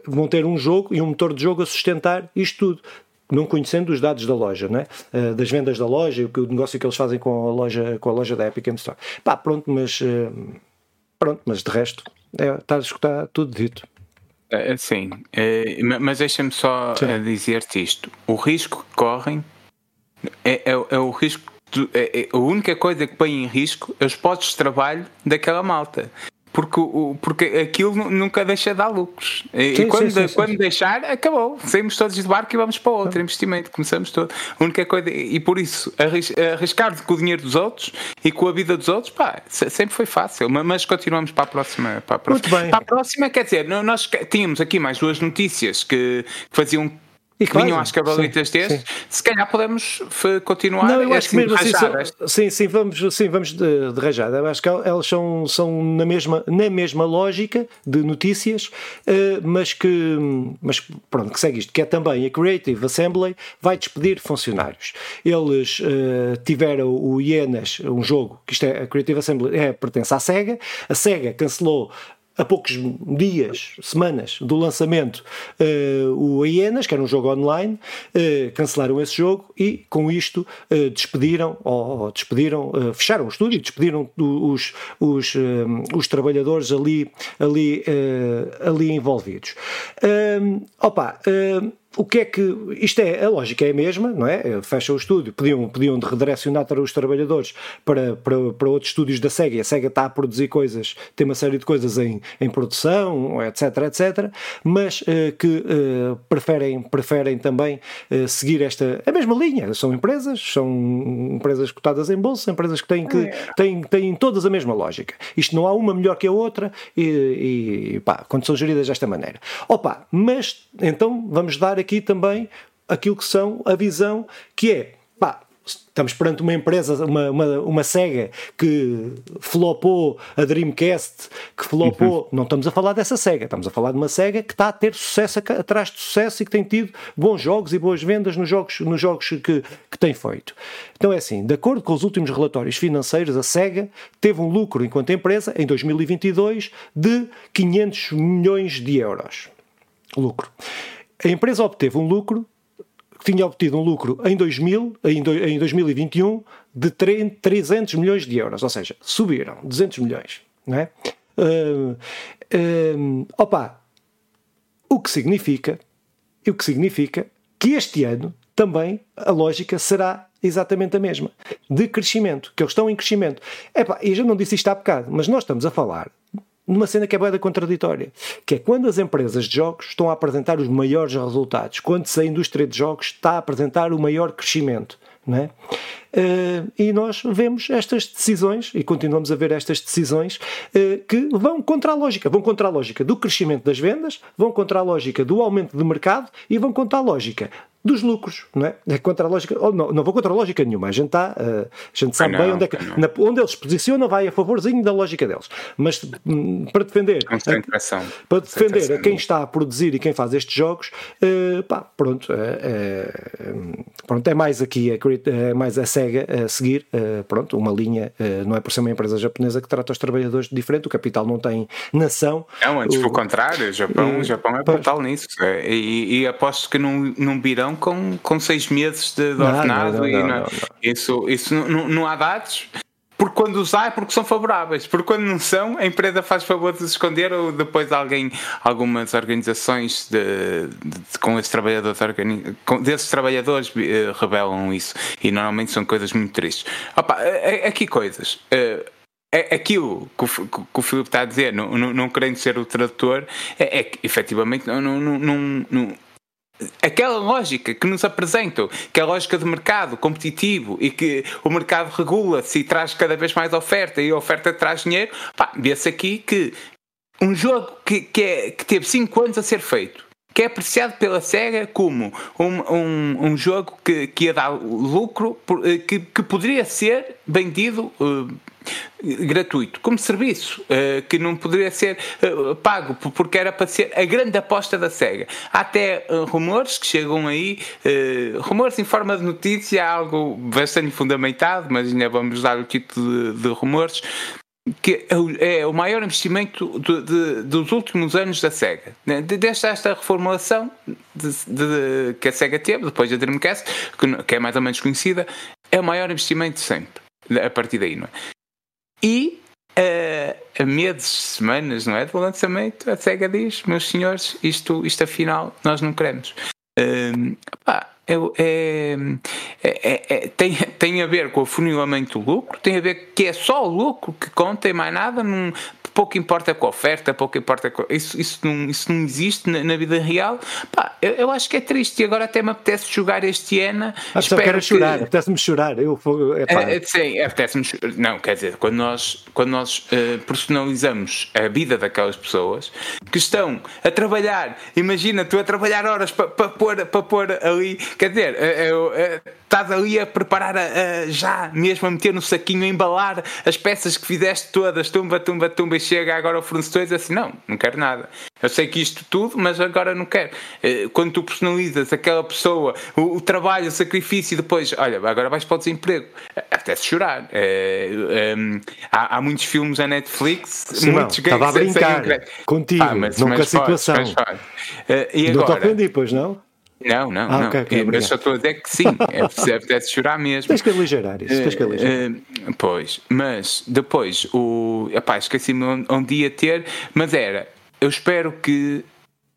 vão ter um jogo e um motor de jogo a sustentar isto tudo não conhecendo os dados da loja, não é? Uh, das vendas da loja o, o negócio que eles fazem com a loja, com a loja da Epic Game Store. Pá, pronto, mas uh, pronto, mas de resto é, está, está tudo dito. É, sim, é, mas deixa-me só dizer-te isto: o risco que correm é, é, é o risco. É, é, a única coisa que põe em risco é os postos de trabalho daquela malta porque, porque aquilo nunca deixa de dar lucros. E, sim, quando, sim, sim, quando deixar, acabou. Saímos todos do barco e vamos para outro investimento. Começamos todo. A única coisa, e por isso, arriscar com o dinheiro dos outros e com a vida dos outros, pá, sempre foi fácil. Mas continuamos para a próxima. Para a próxima, Muito bem. Para a próxima quer dizer, nós tínhamos aqui mais duas notícias que faziam e que vinham às cabalitas destes, se calhar podemos continuar não, eu acho que mesmo assim, são, sim, sim, vamos, sim, vamos de, de rajada. Eu acho que elas são, são na, mesma, na mesma lógica de notícias, uh, mas que mas pronto, que segue isto, que é também a Creative Assembly vai despedir funcionários. Eles uh, tiveram o Hienas, um jogo, que isto é a Creative Assembly é, pertence à SEGA, a SEGA cancelou a poucos dias, semanas do lançamento, uh, o Hienas, que era um jogo online, uh, cancelaram esse jogo e com isto uh, despediram, ou, ou despediram, fecharam o estúdio, despediram os, os, os trabalhadores ali, ali, ali envolvidos. opa, o que é que. Isto é, a lógica é a mesma, não é? Fecha o estúdio, podiam, podiam redirecionar os trabalhadores para, para, para outros estúdios da SEGA. A SEGA está a produzir coisas, tem uma série de coisas em, em produção, etc, etc, mas uh, que uh, preferem, preferem também uh, seguir esta. a mesma linha. São empresas, são empresas cotadas em bolsa, empresas que têm, que, têm, têm todas a mesma lógica. Isto não há uma melhor que a outra e, e pá, quando são geridas desta maneira. Opa, mas então vamos dar aqui também aquilo que são a visão que é, pá, estamos perante uma empresa, uma, uma, uma SEGA que flopou a Dreamcast, que flopou. Uhum. Não estamos a falar dessa SEGA, estamos a falar de uma SEGA que está a ter sucesso atrás de sucesso e que tem tido bons jogos e boas vendas nos jogos, nos jogos que, que tem feito. Então é assim, de acordo com os últimos relatórios financeiros, a SEGA teve um lucro enquanto empresa em 2022 de 500 milhões de euros. Lucro. A empresa obteve um lucro, tinha obtido um lucro em, 2000, em, do, em 2021 de 300 milhões de euros, ou seja, subiram 200 milhões. Não é? Uh, uh, opa, o que significa, o que significa que este ano também a lógica será exatamente a mesma, de crescimento, que eles estão em crescimento. Epá, e já não disse isto há bocado, mas nós estamos a falar numa cena que é bem contraditória, que é quando as empresas de jogos estão a apresentar os maiores resultados, quando a indústria de jogos está a apresentar o maior crescimento. Não é? Uh, e nós vemos estas decisões, e continuamos a ver estas decisões, uh, que vão contra a lógica. Vão contra a lógica do crescimento das vendas, vão contra a lógica do aumento de mercado e vão contra a lógica dos lucros, não é? É contra a lógica, ou não, não vou contra a lógica nenhuma, a gente, tá, uh, a gente sabe não, bem onde, é que, na, onde eles se posicionam, vai a favorzinho da lógica deles. Mas um, para defender, a, para defender a quem está a produzir e quem faz estes jogos, pá, pronto, uh, pronto, é mais aqui, é, é mais a SEGA a seguir, pronto, uma linha, não é por ser uma empresa japonesa que trata os trabalhadores de diferente, o capital não tem nação. Não, antes pelo contrário, o Japão, o Japão é brutal nisso, é, e, e aposto que não, não virão com, com seis meses de, de ordenado não, não, e não, isso, isso não, não há dados. Por, porque quando usar é porque são favoráveis, porque quando não são, a empresa faz favor de esconder ou depois alguém, algumas organizações de, de, com esses trabalhadores, com, desses trabalhadores uh, revelam isso e normalmente são coisas muito tristes. Opa, aqui coisas. Uh, aquilo que o, que o Filipe está a dizer, não, não, não querendo ser o tradutor, é, é que efetivamente não, não, não, não, aquela lógica que nos apresentam, que é a lógica do mercado competitivo e que o mercado regula-se e traz cada vez mais oferta e a oferta traz dinheiro, vê-se aqui que um jogo que, que, é, que teve 5 anos a ser feito, que é apreciado pela SEGA como um, um, um jogo que, que ia dar lucro, eh, que, que poderia ser vendido uh, gratuito, como serviço, uh, que não poderia ser uh, pago, porque era para ser a grande aposta da SEGA. Há até uh, rumores que chegam aí, rumores em forma de notícia, algo bastante fundamentado, mas ainda vamos dar o título de, de rumores, que é, é o maior investimento de, de, dos últimos anos da SEGA. Né? Desde esta reformulação de, que a SEGA teve, depois da Dreamcast, que, que, é mais ou menos conhecida, é o maior investimento sempre, a partir daí, não é? E uh, a meses, semanas, não é? Do lançamento, a SEGA diz: meus senhores, isto, isto afinal nós não queremos. Uh, pá, é, é, é, é, tem, tem a ver com o funilamento do lucro, tem a ver que é só o lucro que conta e mais nada, num, pouco importa com a oferta, pouco importa com. Isso, isso, não, isso não existe na, na vida real. Pá, eu, eu, acho que é triste e agora até me apetece jogar este ano. Ah, só quero que... chorar, apetece-me chorar. Eu, é, é, sim, apetece-me Não, quer dizer, quando nós, quando nós uh, personalizamos a vida daquelas pessoas que estão a trabalhar, imagina, tu a trabalhar horas para pa pôr, pa pôr ali, quer dizer, uh, uh, estás ali a preparar a, a, já mesmo a meter no saquinho, a embalar as peças que fizeste todas, tumba, tumba, tumba, e chega agora o fornecedor e diz assim: Não, não quero nada. Eu sei que isto tudo, mas agora não quero. Eh, quando tu personalizas aquela pessoa, o, o trabalho, o sacrifício, e depois, olha, agora vais para o desemprego, até se chorar. É, é, há, há, muitos filmes na Netflix, muitos não, Estava a brincar contigo, ah, mas, nunca a situação. Pode, mas Uh, e não agora, te ofendi, pois não? Não, não, ah, não. Okay, okay, eu só estou a dizer que sim, é, [laughs] apetece chorar mesmo. Tens que aligerar isso, tens que aligerar. Uh, pois, mas depois, o. Epá, esqueci-me onde ia ter, mas era. Eu espero que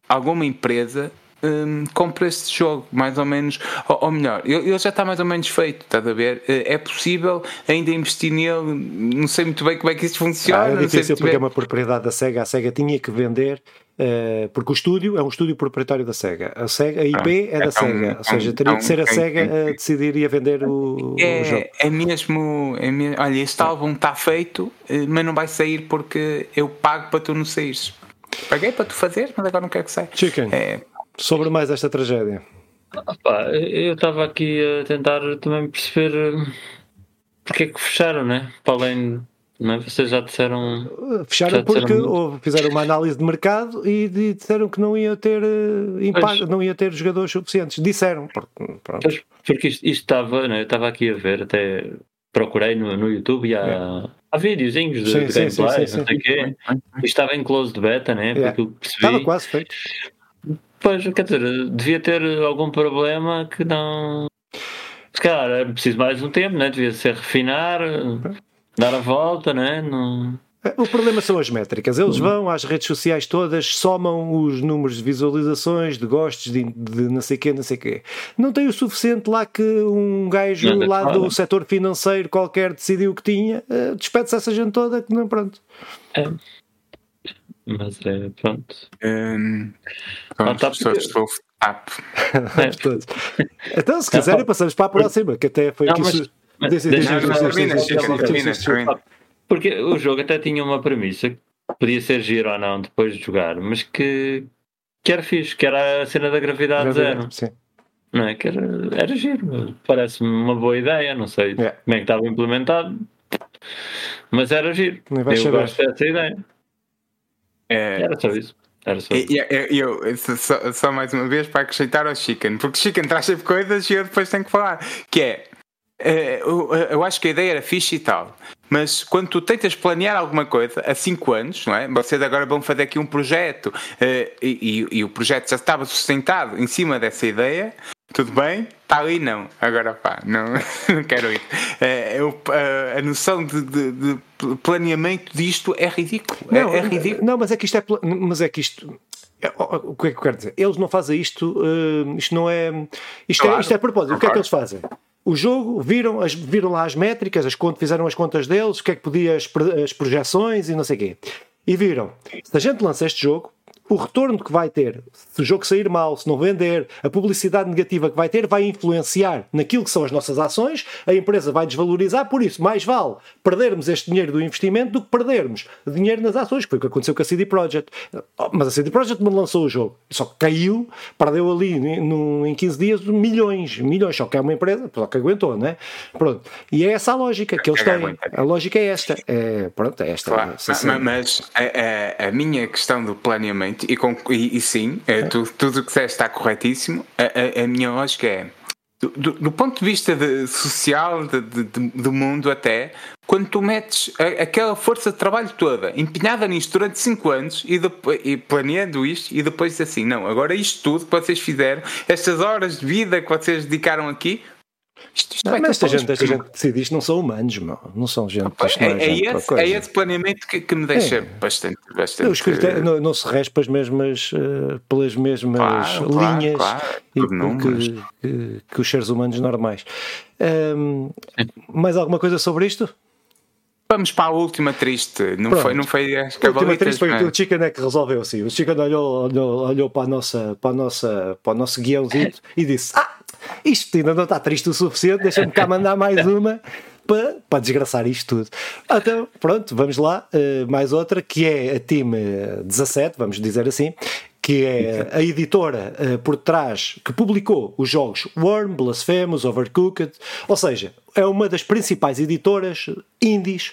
alguma empresa um, compre este jogo, mais ou menos, ou, ou melhor, ele, já está mais ou menos feito, estás a ver? Uh, é possível ainda investir nele, não sei muito bem como é que isso funciona. Ah, é difícil porque é uma propriedade da SEGA, a SEGA tinha que vender porque o estúdio é um estúdio proprietário da SEGA. A, SEGA, a IP ah, é da é SEGA, um, ou seja, teria um, que ser a SEGA a decidir e a vender o, é, o jogo. É mesmo, é mesmo. Olha, este álbum está feito, eh, mas não vai sair porque eu pago para tu não saíres. Paguei para tu fazer, mas agora não quero que saia. Chicken, é... sobre mais esta tragédia. Opa, eu estava aqui a tentar também perceber eh, porque é que fecharam, né? Para além é? Vocês já disseram. Fecharam já porque disseram... fizeram uma análise de mercado e disseram que não ia ter eh, impacto, não ia ter jogadores suficientes. Disseram. Pronto. Porque isto, isto estava, né? eu estava aqui a ver, até procurei no, no YouTube e há, é. há videozinhos de, sim, de gameplay, não sei o quê. Isto estava em closed beta, né? Porque yeah. percebi. Estava quase feito. Pois, quer dizer, devia ter algum problema que não. Se calhar era preciso mais um tempo, né? devia ser refinar dar a volta, né? Não... O problema são as métricas. Eles vão às redes sociais todas, somam os números de visualizações, de gostos, de, de não sei quê, não sei quê. Não tem o suficiente lá que um gajo não, lá do setor financeiro qualquer decidiu que tinha. Uh, Despede-se essa gente toda que não, pronto. É. Mas é, pronto. Um, pronto, tá estou, estou, [laughs] é. então, se quiserem, passamos para a próxima, que até foi não, mas... Porque o jogo até tinha uma premissa que podia ser giro ou não depois de jogar, mas que, que era fixe, que era a cena da gravidade zero. Sim. Não é? Que era, era giro, parece-me uma boa ideia, não sei yeah. como é que estava implementado, mas era giro. Eu saber. gosto dessa ideia. É... Era só isso. Era só isso. Eu, eu, só, só, mais uma vez para acrescentar ao Chicken, porque Chicken traz sempre coisas e eu depois tenho que falar, que é é, eu acho que a ideia era fixe e tal, mas quando tu tentas planear alguma coisa há 5 anos, não é? Vocês agora vão fazer aqui um projeto é, e, e, e, o projeto já estava sustentado em cima dessa ideia, tudo bem, está ali não. Agora pá, não, [laughs] não quero ir. É, eu, a, a, noção de, de, de, planeamento disto é ridículo. É, não, é, é ridículo. Não, mas é que isto é. Mas é que isto. É, o que é que eu quero dizer? Eles não fazem isto, uh, isto não é. Isto, claro, é, isto é propósito. O que é que eles fazem? O jogo, viram, as, viram lá as métricas, as fizeram as contas deles, o que é que podia, as, as projeções e não sei o quê. E viram, se a gente lança este jogo, o retorno que vai ter, se o jogo sair mal, se não vender, a publicidade negativa que vai ter, vai influenciar naquilo que são as nossas ações, a empresa vai desvalorizar, por isso, mais vale perdermos este dinheiro do investimento do que perdermos dinheiro nas ações, que foi o que aconteceu com a CD Projekt. Oh, mas a CD Projekt não lançou o jogo, só que caiu, perdeu ali em 15 dias milhões, milhões, só que é uma empresa, só que aguentou, não é? Pronto. E é essa a lógica que eles têm. A lógica é esta. É, pronto, é esta. Claro, mas, mas a, a, a minha questão do planeamento e, com, e, e sim, é, tu, tudo o que disseste está corretíssimo. A, a, a minha lógica é. Do, do, do, ponto de vista de, social, de, de, do mundo até, quando tu metes a, aquela força de trabalho toda empenhada nisto durante 5 anos e, depois, e planeando isto e depois assim, não, agora isto tudo que vocês fizeram, estas horas de vida que vocês dedicaram aqui, isto, isto não, mas esta gente, esta gente que decide isto não são humanos, meu. não são gente. Opa, é, é, é, esse, é, esse, planeamento que, que me deixa é. bastante. bastante Os critérios, não, não, se rege pelas mesmas, uh, pelas mesmas claro, linhas claro, claro. Que, que, que, os seres humanos normais. Um, mais alguma coisa sobre isto? Vamos para a última triste, não Pronto. foi, não foi as A última triste foi o Chicken é que resolveu assim. O Chicken olhou, olhou, olhou para, a nossa, para, a nossa, para o nosso guiãozinho [coughs] e disse: Ah, isto ainda não está triste o suficiente, deixa-me cá mandar mais uma para, para desgraçar isto tudo. Então, pronto, vamos lá. Uh, mais outra, que é a Team 17, vamos dizer assim, que é a editora uh, por trás que publicou os jogos Worm, Blasphemous, Overcooked, ou seja, é uma das principais editoras indies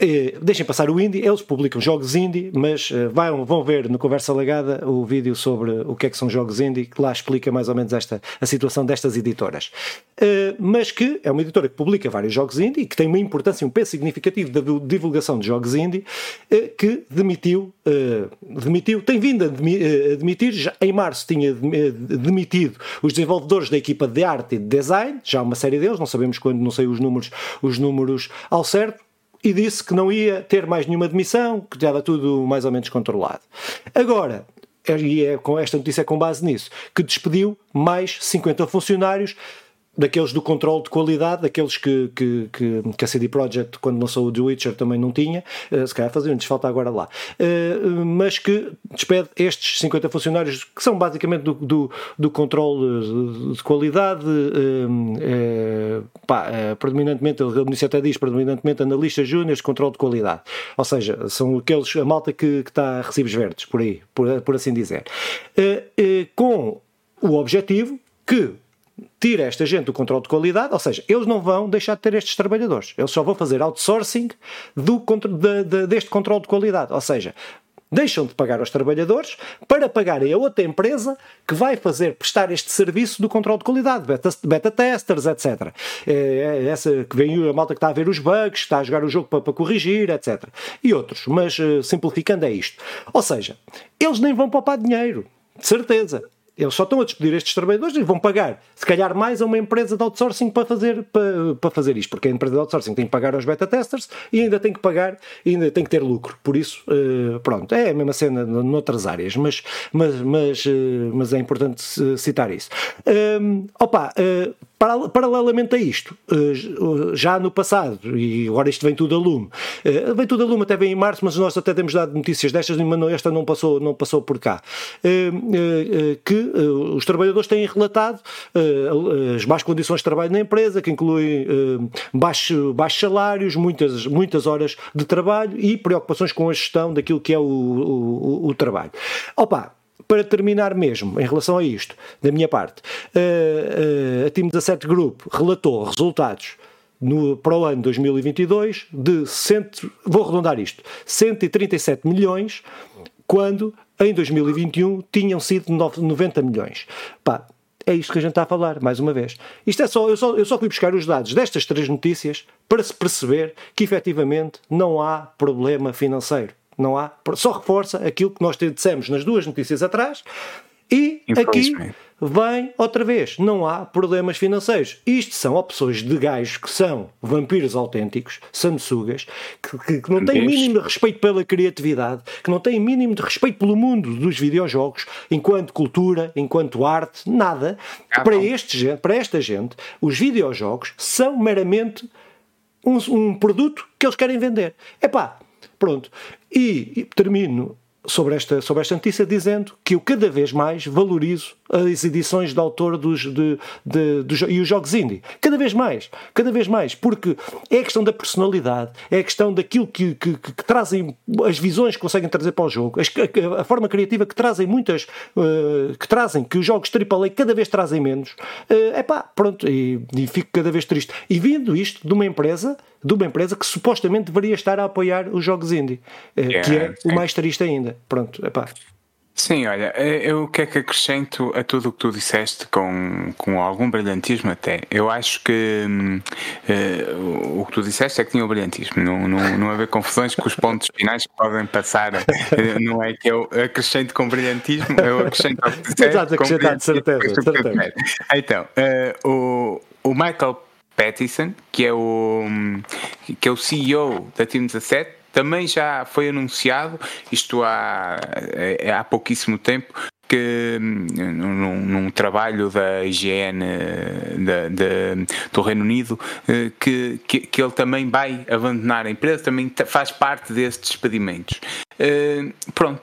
eh, deixem passar o indie, eles publicam jogos indie, mas eh, vão, vão ver no Conversa Legada o vídeo sobre o que é que são jogos indie, que lá explica mais ou menos esta, a situação destas editoras. Eh, mas que é uma editora que publica vários jogos indie e que tem uma importância, um peso significativo da divulgação de jogos indie, que demitiu, demitiu tem vindo a demitir, já em março tinha demitido os desenvolvedores da equipa de arte e de design, já uma série deles, não sabemos quando, não sei os números, os números ao certo, e disse que não ia ter mais nenhuma demissão, que estava tudo mais ou menos controlado. Agora, e é, com esta notícia é com base nisso, que despediu mais 50 funcionários daqueles do controle de qualidade, daqueles que, que, que, que, a CD Projekt, quando lançou o The Witcher, também não tinha, uh, se calhar faziam, falta agora lá, uh, mas que despede estes 50 funcionários, que são basicamente do, do, do controle de qualidade, uh, pá, predominantemente, ele no até diz, predominantemente analistas júniores de controle de qualidade, ou seja, são aqueles, a malta que, que está a recibos verdes, por aí, por, por assim dizer, com o objetivo que tira esta gente do controle de qualidade, ou seja, eles não vão deixar de ter estes trabalhadores, eles só vão fazer outsourcing do, de, de, deste controle de qualidade, ou seja, deixam de pagar aos trabalhadores para pagarem a outra empresa que vai fazer prestar este serviço do controle de qualidade, beta, beta testers, etc. É, é essa que vem a malta que está a ver os bugs, que está a jogar o jogo para, para corrigir, etc. E outros, mas uh, simplificando é isto. Ou seja, eles nem vão poupar dinheiro, de certeza. Eles só estão a despedir estes trabalhadores e vão pagar, se calhar, mais a uma empresa de outsourcing para fazer, para, para fazer isto, porque a empresa de outsourcing tem que pagar aos beta testers e ainda tem que pagar, ainda tem que ter lucro. Por isso, uh, pronto, é a mesma cena noutras áreas, mas, mas, mas, uh, mas é importante citar isso. Um, opa, uh, Paralelamente a isto, eh, já no passado, e agora isto vem tudo a lume, eh, vem tudo a lume até vem em março, mas nós até temos dado notícias destas, mas esta não passou, não passou por cá, eh, que os trabalhadores têm relatado as más condições de trabalho na empresa, que incluem baixos, baixos salários, muitas, muitas horas de trabalho e preocupações com a gestão daquilo que é o, o, o trabalho. Opa, para terminar mesmo, em relação a isto, da minha parte, uh, uh, a Team 17 Group relatou resultados no, para o ano 2022 de, cento, vou arredondar isto, 137 milhões, quando em 2021 tinham sido 90 milhões. Pá, é isto que a gente está a falar, mais uma vez. Isto é só eu, só, eu só fui buscar os dados destas três notícias para se perceber que efetivamente não há problema financeiro. Não há, só reforça aquilo que nós dissemos nas duas notícias atrás e aqui vem outra vez. Não há problemas financeiros. Isto são opções de gajos que são vampiros autênticos, sansugas, que, que, que não têm mínimo de respeito pela criatividade, que não têm mínimo de respeito pelo mundo dos videojogos, enquanto cultura, enquanto arte, nada. Ah, para, este, para esta gente, os videojogos são meramente um, um produto que eles querem vender. Epá, pronto. E, e termino sobre esta, sobre esta notícia dizendo que eu cada vez mais valorizo as edições de autor dos, de, de, de, e os jogos indie. Cada vez mais, cada vez mais, porque é a questão da personalidade, é a questão daquilo que, que, que, que trazem, as visões que conseguem trazer para o jogo, a, a forma criativa que trazem muitas, uh, que trazem, que os jogos AAA cada vez trazem menos. É uh, pá, pronto, e, e fico cada vez triste. E vindo isto de uma empresa de uma empresa que supostamente deveria estar a apoiar os jogos indie, yeah, que é o mais triste ainda. Pronto, epá. Sim, olha, eu o que é que acrescento a tudo o que tu disseste com, com algum brilhantismo até. Eu acho que uh, o que tu disseste é que tinha o brilhantismo, não, não, não haver confusões com os pontos finais que podem passar. Não é que eu acrescento com brilhantismo, eu acrescento ao que disseste. Exato, acrescentado, certeza, certeza. Então, uh, o, o Michael Pattison, que é o, que é o CEO da Team 17, também já foi anunciado, isto há, é, há pouquíssimo tempo, que num, num, trabalho da IGN do Reino Unido eh, que, que, que, ele também vai abandonar a empresa, também faz parte destes despedimentos. Uh, pronto,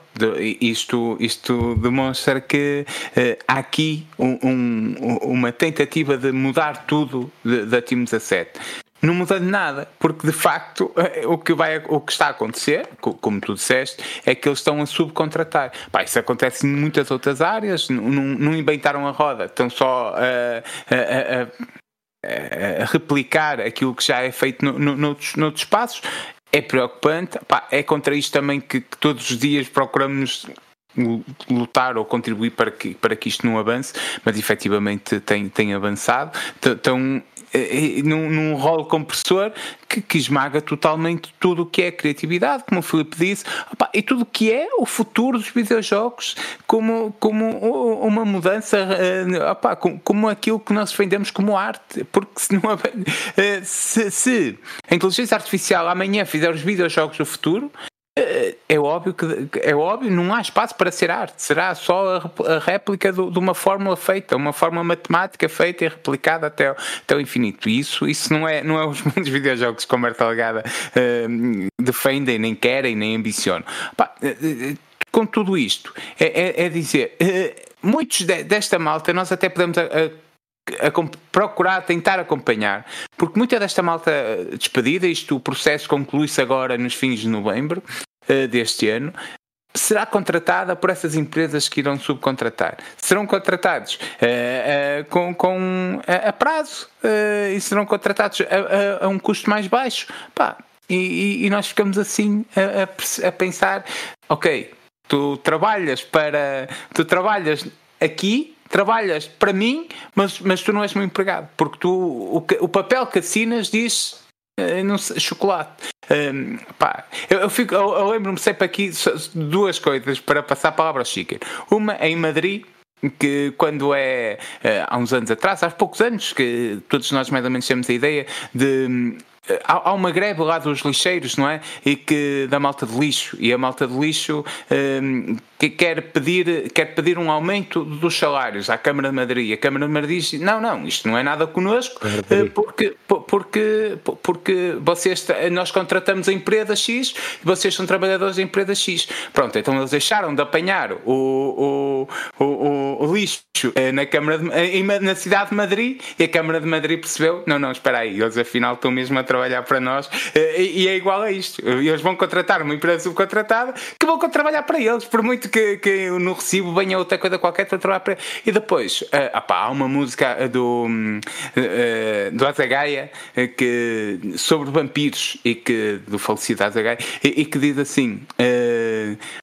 isto, isto demonstra que uh, há aqui um, um, uma tentativa de mudar tudo da Team 17 não muda nada, porque de facto eh, o que, vai, o que está a acontecer, como tu disseste, é que eles estão a subcontratar. Pá, isso acontece em muitas outras áreas, não, não inventaram a roda, estão só a, a, a, a replicar aquilo que já é feito no, no, noutros, noutros espaços. É preocupante, Pá, é contra isto também que, que todos os dias procuramos lutar ou contribuir para que, para que isto não avance, mas efetivamente tem, tem avançado. Estão num, num rolo compressor que, que, esmaga totalmente tudo o que é criatividade, como o Filipe disse, opa, e tudo o que é o futuro dos videojogos, como, como uma mudança, eh, opa, como, aquilo que nós defendemos como arte, porque se, não, se, se a inteligência artificial amanhã fizer os videojogos do futuro, é, é óbvio que é óbvio, não há espaço para ser arte, será só a, réplica do, de uma fórmula feita, uma fórmula matemática feita e replicada até, até o infinito. Isso, isso não é, não é os [laughs] muitos videojogos que a Marta Legada uh, defendem, nem querem, nem ambicionam. Pá, uh, com tudo isto, é, é, é dizer, uh, muitos de, desta malta nós até podemos. A procurar tentar acompanhar, porque muita desta malta despedida, isto o processo conclui-se agora nos fins de novembro, uh, deste ano, será contratada por essas empresas que irão subcontratar. Serão contratados uh, uh, com, com a, a prazo uh, e serão contratados a, a, a, um custo mais baixo. Pá, e, e, nós ficamos assim a, pensar: ok, tu trabalhas para. Tu trabalhas aqui. Trabalhas para mim, mas, mas tu não és meu empregado, porque tu, o, o papel que assinas diz não sei, chocolate. Um, pá, eu, eu, fico, eu, eu lembro-me sempre aqui duas coisas para passar a palavra ao Chico. Uma em Madrid, que quando é uh, há uns anos atrás, há poucos anos, que todos nós mais ou menos temos a ideia de há, uma greve lá dos lixeiros, não é? E que da malta de lixo e a malta de lixo um, que quer pedir quer pedir um aumento dos salários à Câmara de Madrid. A Câmara de Madrid diz não, não, isto não é nada connosco eh, porque porque porque vocês nós contratamos a empresa X e vocês são trabalhadores da empresa X. Pronto, então eles deixaram de apanhar o, o, o, o lixo eh, na Câmara de, na cidade de Madrid e a Câmara de Madrid percebeu não, não, espera aí, eles afinal estão mesmo a trabalhar para nós eh, e é igual a isto. Eles vão contratar uma empresa subcontratada que vão trabalhar para eles, por muito que, que no recibo venha outra coisa qualquer para trabalhar para. E depois, há uma música do, do Azagaia que, sobre vampiros e que, do falecido Azagaia e, e que diz assim: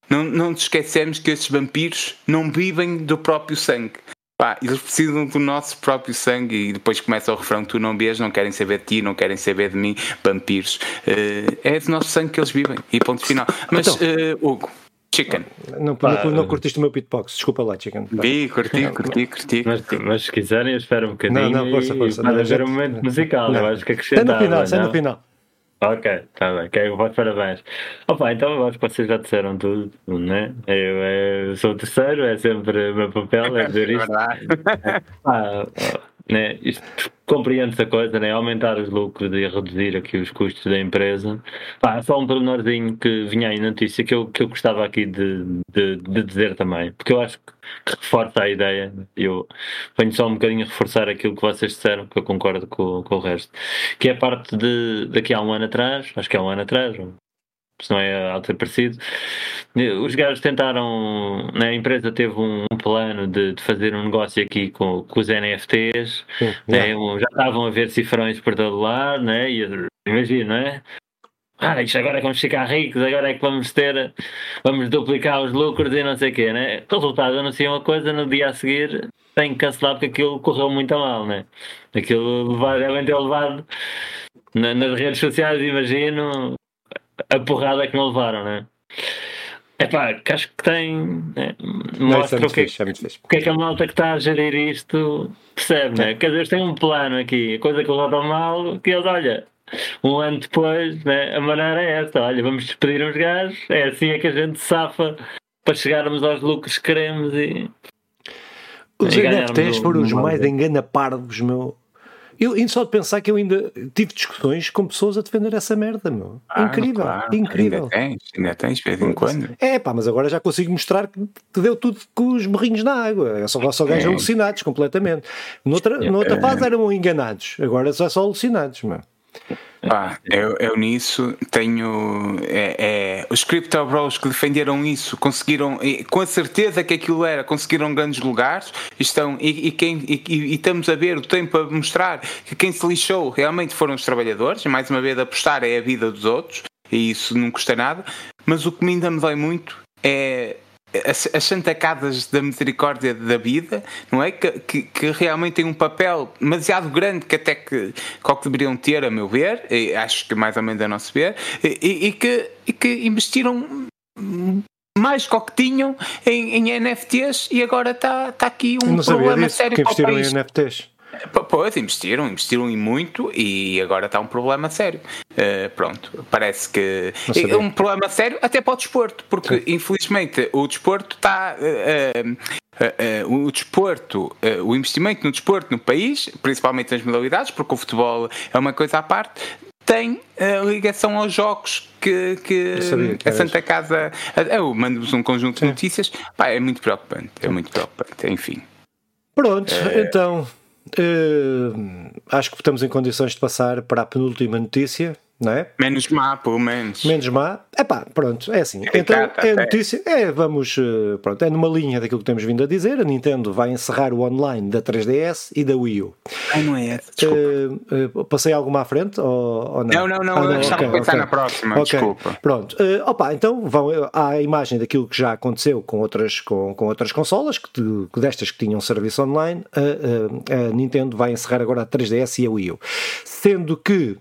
não, não nos esquecemos que estes vampiros não vivem do próprio sangue. Pá, eles precisam do nosso próprio sangue e depois começa o refrão: Tu não vês, não querem saber de ti, não querem saber de mim, vampiros. Uh, é do nosso sangue que eles vivem e ponto final. Mas, então, uh, Hugo. Chicken. Não, não, não curtiste o meu beatbox, desculpa lá, Chicken. Vi, curti, curti, curti. Mas, mas se quiserem, eu espero um bocadinho. Não, não, força, força. Pode Não, haver um momento musical, Não. eu acho que Sai acrescentava. no final, sai no não? final. Ok, está bem, ok, vou parabéns. Opa, então eu acho que vocês já disseram tudo, né? Eu, eh, sou o terceiro, é sempre o meu papel, é [laughs] dizer É isto. verdade. [laughs] Ah, ah, né, compreende-se a coisa, né? aumentar os lucros e reduzir aqui os custos da empresa. Pá, só um pormenorzinho que vinha aí na notícia que eu, que eu gostava aqui de, de, de dizer também, porque eu acho que, reforça a ideia. Eu venho só um bocadinho reforçar aquilo que vocês disseram, que eu concordo com, com o resto, que é parte de daqui a um ano atrás, acho que é um ano atrás, se não é algo parecido. Os gajos tentaram, né, a empresa teve um, um plano de, de fazer um negócio aqui com, com os NFTs, Sim, né, um- já estavam a ver cifrões por todo lado, né, e imagina, não é? Ah, isto agora é que vamos ficar ricos, agora é que vamos ter, vamos duplicar os lucros e não sei o quê, né? Resultado, anunciam uma coisa, no dia a seguir tem que cancelar porque aquilo correu muito mal, né? Aquilo levado- devem ter levado na- nas redes sociais, imagino, a porrada que não levaram, né? É pá, que acho que tem. Né? Não, é Mostra o muito que, fixe, é o que é que a malta que está a gerir isto percebe, né? Quer dizer, eles têm um plano aqui, a coisa que tão mal, que eles, olha, um ano depois, né, a maneira é esta, olha, vamos despedir uns gajos, é assim é que a gente safa para chegarmos aos lucros que queremos e. Os NFTs foram os mais marketing. enganaparvos, meu. Eu, só de pensar que eu ainda tive discussões com pessoas a defender essa merda, meu. Ah, incrível, claro. incrível. Ainda tens, ainda tens, de vez em quando. É pá, mas agora já consigo mostrar que que deu tudo com os berrinhos na água. É só, só gajos É. alucinados completamente. Noutra, noutra fase eram enganados, agora só só alucinados, meu. Pá, eu, eu nisso tenho. É, é, os Crypto Bros que defenderam isso conseguiram, com a certeza que aquilo era, conseguiram grandes lugares estão, e, e, quem, e, e- estamos a ver o tempo a mostrar que quem se lixou realmente foram os trabalhadores. Mais uma vez, apostar é a vida dos outros e isso não custa nada. Mas o que me ainda me dói muito é as, as santacadas da misericórdia da vida, não é? Que, que, que realmente têm um papel demasiado grande que até que, o que deveriam ter, a meu ver, acho que mais ou menos a nosso ver, e, e que, e que investiram mais que o que tinham em, em NFTs e agora está tá aqui um problema sério que para o investiram em país. NFTs. Pois, investiram, investiram em muito e agora está um problema sério. Eh, pronto, parece que. É um problema sério até para o desporto, porque infelizmente o desporto está. eh, eh, o desporto, o investimento no desporto no país, principalmente nas modalidades, porque o futebol é uma coisa à parte, tem eh, ligação aos jogos que, que sabia a Santa Casa. Eu mando-vos um conjunto de notícias. Pá, é muito preocupante, é muito preocupante, enfim. Pronto, É. então eh, acho que estamos em condições de passar para a penúltima notícia, não é? Menos má, pelo menos. Menos má. Epá, pronto, é assim. É Então, cata, é notícia. É, vamos. eh, Pronto, é numa linha daquilo que temos vindo a dizer. A Nintendo vai encerrar o online da 3DS e da Wii U. Ai, não é essa, desculpa. Eh, passei alguma à frente ou, ou não? Não, não, não, Ah, eu estava a ok, pensar ok. na próxima, Ok, desculpa. Pronto, Eh, opa, então vão há a imagem daquilo que já aconteceu com outras, com, com outras consolas, que, destas que tinham serviço online, a, a- a Nintendo vai encerrar agora a 3DS e a Wii U. Sendo que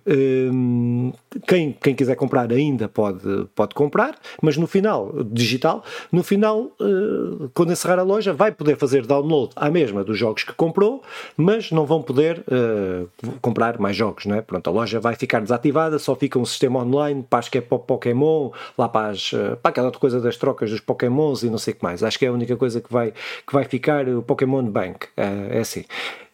quem, quem quiser comprar ainda pode, pode comprar, mas no final, digital, no final, eh, quando encerrar a loja, vai poder fazer download à mesma dos jogos que comprou, mas não vão poder eh, comprar mais jogos, não é? Pronto, a loja vai ficar desativada, só fica um sistema online, para, acho que é para Pokémon, lá para, as, eh, para aquela outra coisa das trocas dos Pokémons e não sei o que mais. Acho que é a única coisa que vai, que vai ficar o Pokémon Bank, é assim.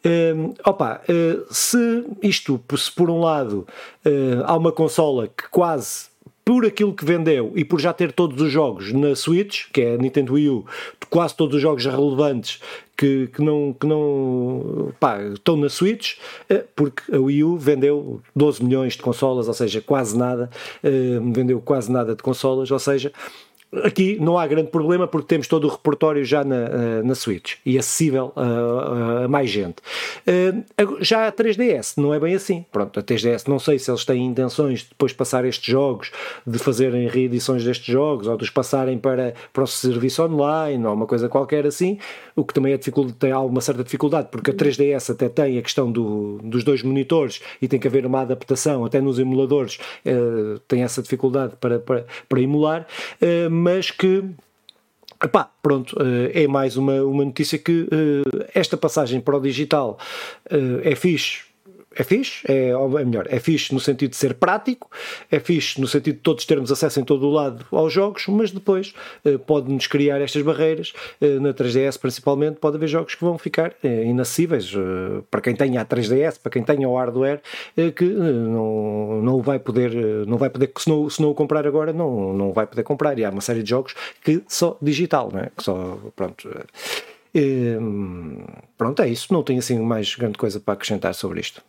Hum, opa, eh, se isto, se por um lado eh, há uma consola que quase por aquilo que vendeu e por já ter todos os jogos na Switch, que é a Nintendo Wii U, quase todos os jogos relevantes que, que não, que não pá, estão na Switch, porque a Wii U vendeu 12 milhões de consolas, ou seja, quase nada, vendeu quase nada de consolas, ou seja, Aqui não há grande problema porque temos todo o repertório já na, eh, na Switch e acessível a, a mais gente. Eh, Já a 3DS não é bem assim. Pronto, a 3DS não sei se eles têm intenções de depois passar estes jogos, de fazerem reedições destes jogos ou de os passarem para, para o serviço online ou uma coisa qualquer assim, o que também é tem alguma certa dificuldade porque a 3DS até tem a questão do- dos dois monitores e tem que haver uma adaptação, até nos emuladores eh, tem essa dificuldade para, para, para emular, eh, mas que Epá, pronto, é mais uma, uma notícia que esta passagem para o digital é fixe é fixe, é, é melhor, é fixe no sentido de ser prático, é fixe no sentido de todos termos acesso em todo o lado aos jogos, mas depois eh, pode-nos criar estas barreiras, eh, na 3DS principalmente, pode haver jogos que vão ficar eh, inacessíveis eh, para quem tenha a 3DS, para quem tenha o hardware, eh, que eh, não, não vai poder, não vai poder, se não, se não o comprar agora, não, não vai poder comprar. E há uma série de jogos que só digital, não é? Que só, pronto. pronto, é isso. Não tenho assim mais grande coisa para acrescentar sobre isto.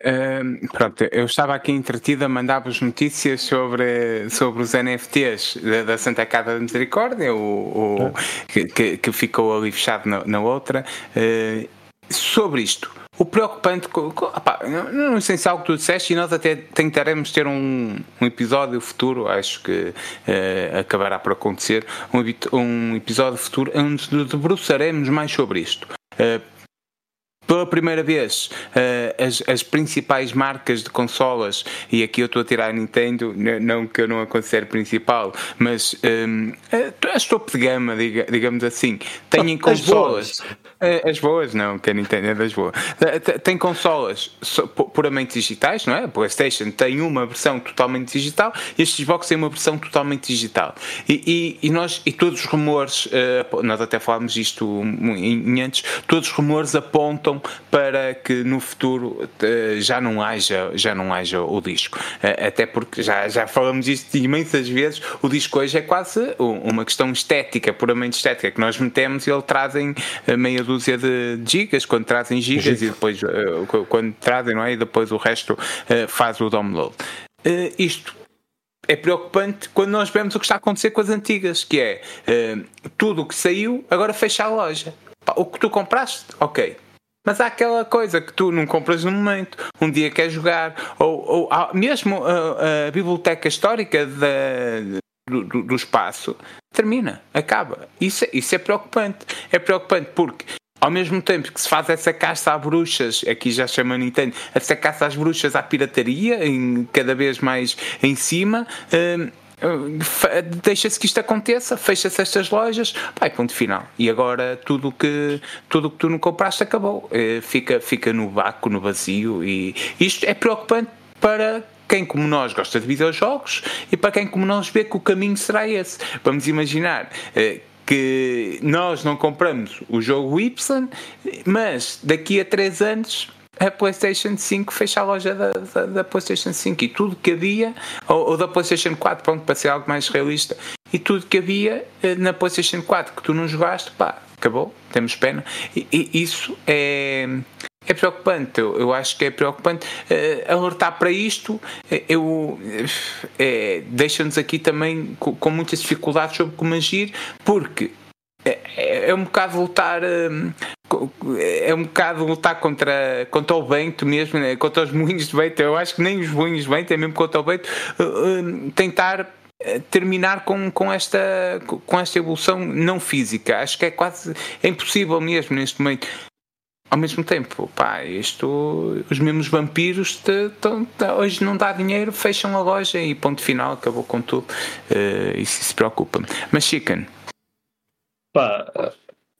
Uh, pronto, eu estava aqui entretido a mandar-vos notícias sobre, sobre os NFTs da, da Santa Casa da Misericórdia, o, o ah. que, que, ficou ali fechado na, na outra. Uh, sobre isto, o preocupante, opa, no essencial que tu disseste, e nós até tentaremos ter um, um episódio futuro, acho que uh, acabará por acontecer, um, um episódio futuro onde nos debruçaremos mais sobre isto. Uh, pela primeira vez, uh, as, as, principais marcas de consolas, e aqui eu estou a tirar a Nintendo, não que eu não a considere principal, mas um, ehm, as topo de gama, diga, digamos assim, têm consolas. As boas, não, que a Nintendo é das boas. Tem consolas puramente digitais, não é? A PlayStation tem uma versão totalmente digital e a Xbox tem uma versão totalmente digital. E, e, e nós, e todos os rumores, uh, nós até falámos isto em antes, todos os rumores apontam para que no futuro uh, já não haja já não haja o disco uh, até porque já já falamos disto imensas vezes o disco hoje é quase uma questão estética puramente estética que nós metemos e ele trazem eh, meia dúzia de gigas quando trazem gigas e depois uh, quando trazem não é e depois o resto faz o download isto é preocupante quando nós vemos o que está a acontecer com as antigas, que é tudo o que saiu, agora fecha a loja. O que tu compraste, ok, mas há aquela coisa que tu não compras no momento, um dia quer jogar, ou, ou mesmo a, a, biblioteca histórica da, do, do, espaço termina, acaba. Isso, isso é preocupante. É preocupante porque ao mesmo tempo que se faz essa caça a bruxas, aqui já chama Nintendo, essa caça às bruxas à pirataria, em, cada vez mais em cima, hum, deixa-se que isto aconteça, fecha-se estas lojas, vai, ponto final. E agora tudo que, tudo que tu não compraste acabou. Eh, fica, fica no vácuo, no vazio. E isto é preocupante para quem como nós gosta de videojogos e para quem como nós vê que o caminho será esse. Vamos imaginar eh, que nós não compramos o jogo Y, mas daqui a 3 anos a PlayStation 5 fecha a loja da, da, da PlayStation 5 e tudo que havia, ou, ou, da PlayStation 4, pronto, para ser algo mais realista, e tudo que havia eh, na PlayStation 4 que tu não jogaste, pá, acabou, temos pena. E, e isso é, é preocupante, eu, acho que é preocupante uh, alertar para isto. Eh, eu é, deixa-nos aqui também com, com muitas dificuldades sobre como agir, porque é, é, um bocado lutar é um bocado lutar contra, contra o vento mesmo, né? contra os moinhos de vento. Eu acho que nem os moinhos de vento, é mesmo contra o vento. Uh, uh, tentar terminar com, com, esta, com esta evolução não física. Acho que é quase é impossível mesmo neste momento. Ao mesmo tempo, pá, isto, os mesmos vampiros te, te, te, hoje não dá dinheiro, fecham a loja e ponto final, acabou com tudo. Uh, isso se preocupa-me. Mas Chicken. Pá,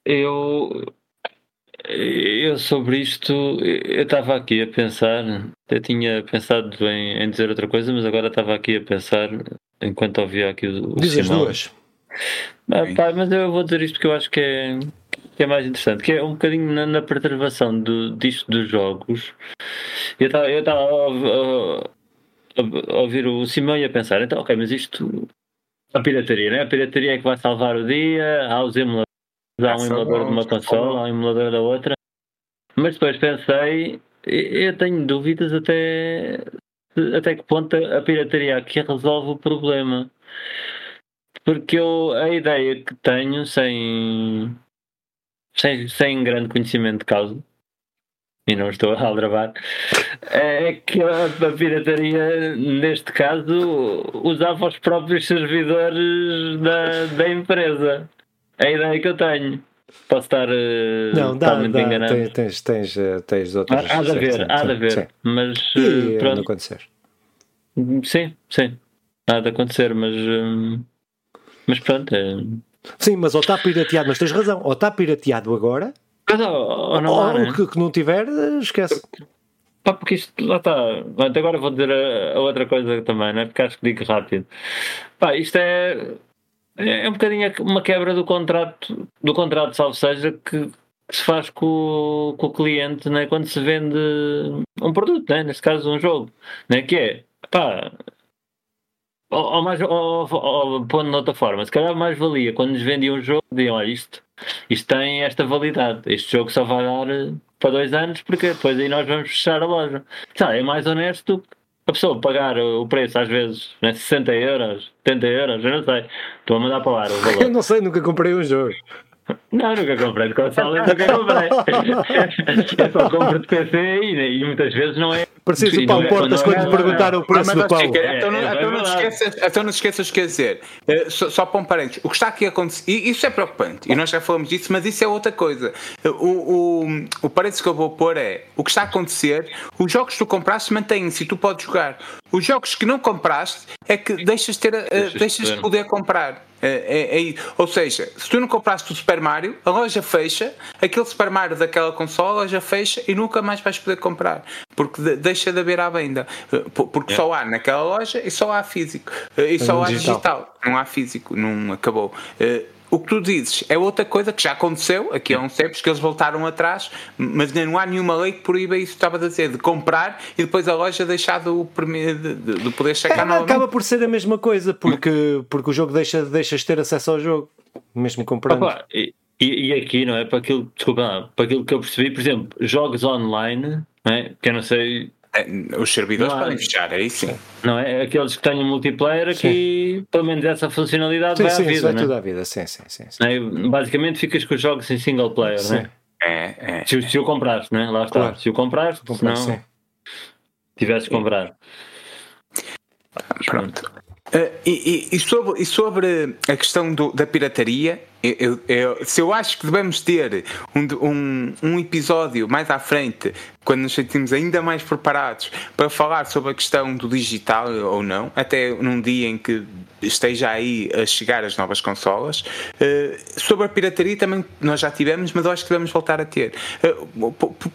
eu eu sobre isto, eu estava aqui a pensar, eu tinha pensado em, em, dizer outra coisa, mas agora estava aqui a pensar, enquanto ouvia aqui o, o Diz as duas. Ah, pá, mas eu vou dizer isto que eu acho que é, que é mais interessante, que é um bocadinho na, na preservação do, disto dos jogos. Eu estava a, a, a, ouvir o Simão e a pensar, então ok, mas isto a pirataria, né? A pirataria é que vai salvar o dia, há os emuladores há um emulador de uma consola, há um emulador da outra. Mas depois pensei, eu tenho dúvidas até, até que ponto a pirataria aqui resolve o problema. Porque eu, a ideia que tenho, sem, sem, sem grande conhecimento de causa, e não estou a aldrabar, é que a, pirataria, neste caso, usava os próprios servidores da, da empresa a ideia que eu tenho. Posso estar uh, não, dá, totalmente dá, enganado. Tens, tens, tens, eh, tens outras. Há, há de haver, há de haver. Mas e, uh, pronto. acontecer. Sim, sim. Há de acontecer, mas. Mas pronto. É... Sim, mas ou está pirateado, mas tens razão, ou está pirateado agora, mas, ou, não ou há, né? que, que não tiver, esquece. Pá, porque isto, lá está. Até agora vou dizer a, a outra coisa também, né? porque acho que digo rápido. Pá, isto é, é é um bocadinho uma quebra do contrato, do contrato, salvo seja, que, que se faz com, o- com o cliente né? quando se vende um produto, né? neste caso um jogo, né? que é, pá, ou, ou mais, ou, ou, pondo de outra forma, se calhar mais valia quando nos vendiam um jogo, diziam, olha, isto, isto tem esta validade, este jogo só vai dar eh, para dois anos, porque depois aí nós vamos fechar a loja. Sabe, é mais honesto que a pessoa pagar o preço, às vezes, né, 60 euros, 70 euros, eu não sei, estou a mandar para lá o [laughs] Eu valor. não sei, nunca comprei um jogo. [laughs] Não, nunca comprei de console, nunca comprei. [laughs] Eu só compro de PC e, e muitas vezes não é. Parecias e o Paulo não é- Portas quando é- lhe perguntaram o preço Ah, do fica- É, então, não, é, é então te esqueças, então não te esqueças, quer dizer, eh, só, só para um parênteses, o que está aqui a acontecer, e isso é preocupante, e nós já falamos disso, mas isso é outra coisa. Eh, O, o, o parênteses que eu vou pôr é, o que está a acontecer, os jogos que tu compraste mantêm-se e tu podes jogar. Os jogos que não compraste é que deixas, ter, eh, Deixas de de poder comprar. É, é- é- ou seja, se tu não compraste o Super Mario, a loja fecha, aquele Super Mario daquela consola, a loja fecha e nunca mais vais poder comprar. Porque de- deixa de haver à venda. Por- Porque só há naquela loja e só há físico. Eh, E só há digital. digital. Não há físico. Não acabou. Eh, O que tu dizes é outra coisa que já aconteceu aqui há uns tempos, que eles voltaram atrás, mas ainda não há nenhuma lei que proíba isso que estava a dizer, de comprar e depois a loja deixar de, de, de, de poder checar É, novamente. acaba por ser a mesma coisa, porque, porque o jogo deixa, deixas ter acesso ao jogo, mesmo comprando. Opa, e, e e aqui, não é? Para aquilo, desculpa, lá, para aquilo que eu percebi, por exemplo, jogos online, não é? que eu não sei, Eh, Os servidores Não podem fechar, aí sim. não é? Aqueles que tenham multiplayer, aqui pelo menos essa funcionalidade sim, vai sim, à isso vida, vai não é? tudo à vida, sim, sim, sim. sim. É? Basicamente ficas com os jogos em single player, Sim. não é? É, é. Se, o- se o compraste, não é? Lá está. Claro. Se o compraste, se não Sim. tivesse que comprar. Pronto. E, e- e sobre, e sobre a questão do- da pirataria, eu, eu- se eu acho que devemos ter um, um, um episódio mais à frente, quando nos sentimos ainda mais preparados para falar sobre a questão do digital ou não, até num dia em que esteja aí a chegar as novas consolas. Eh, sobre a pirataria também nós já tivemos, mas acho que devemos voltar a ter. Eh,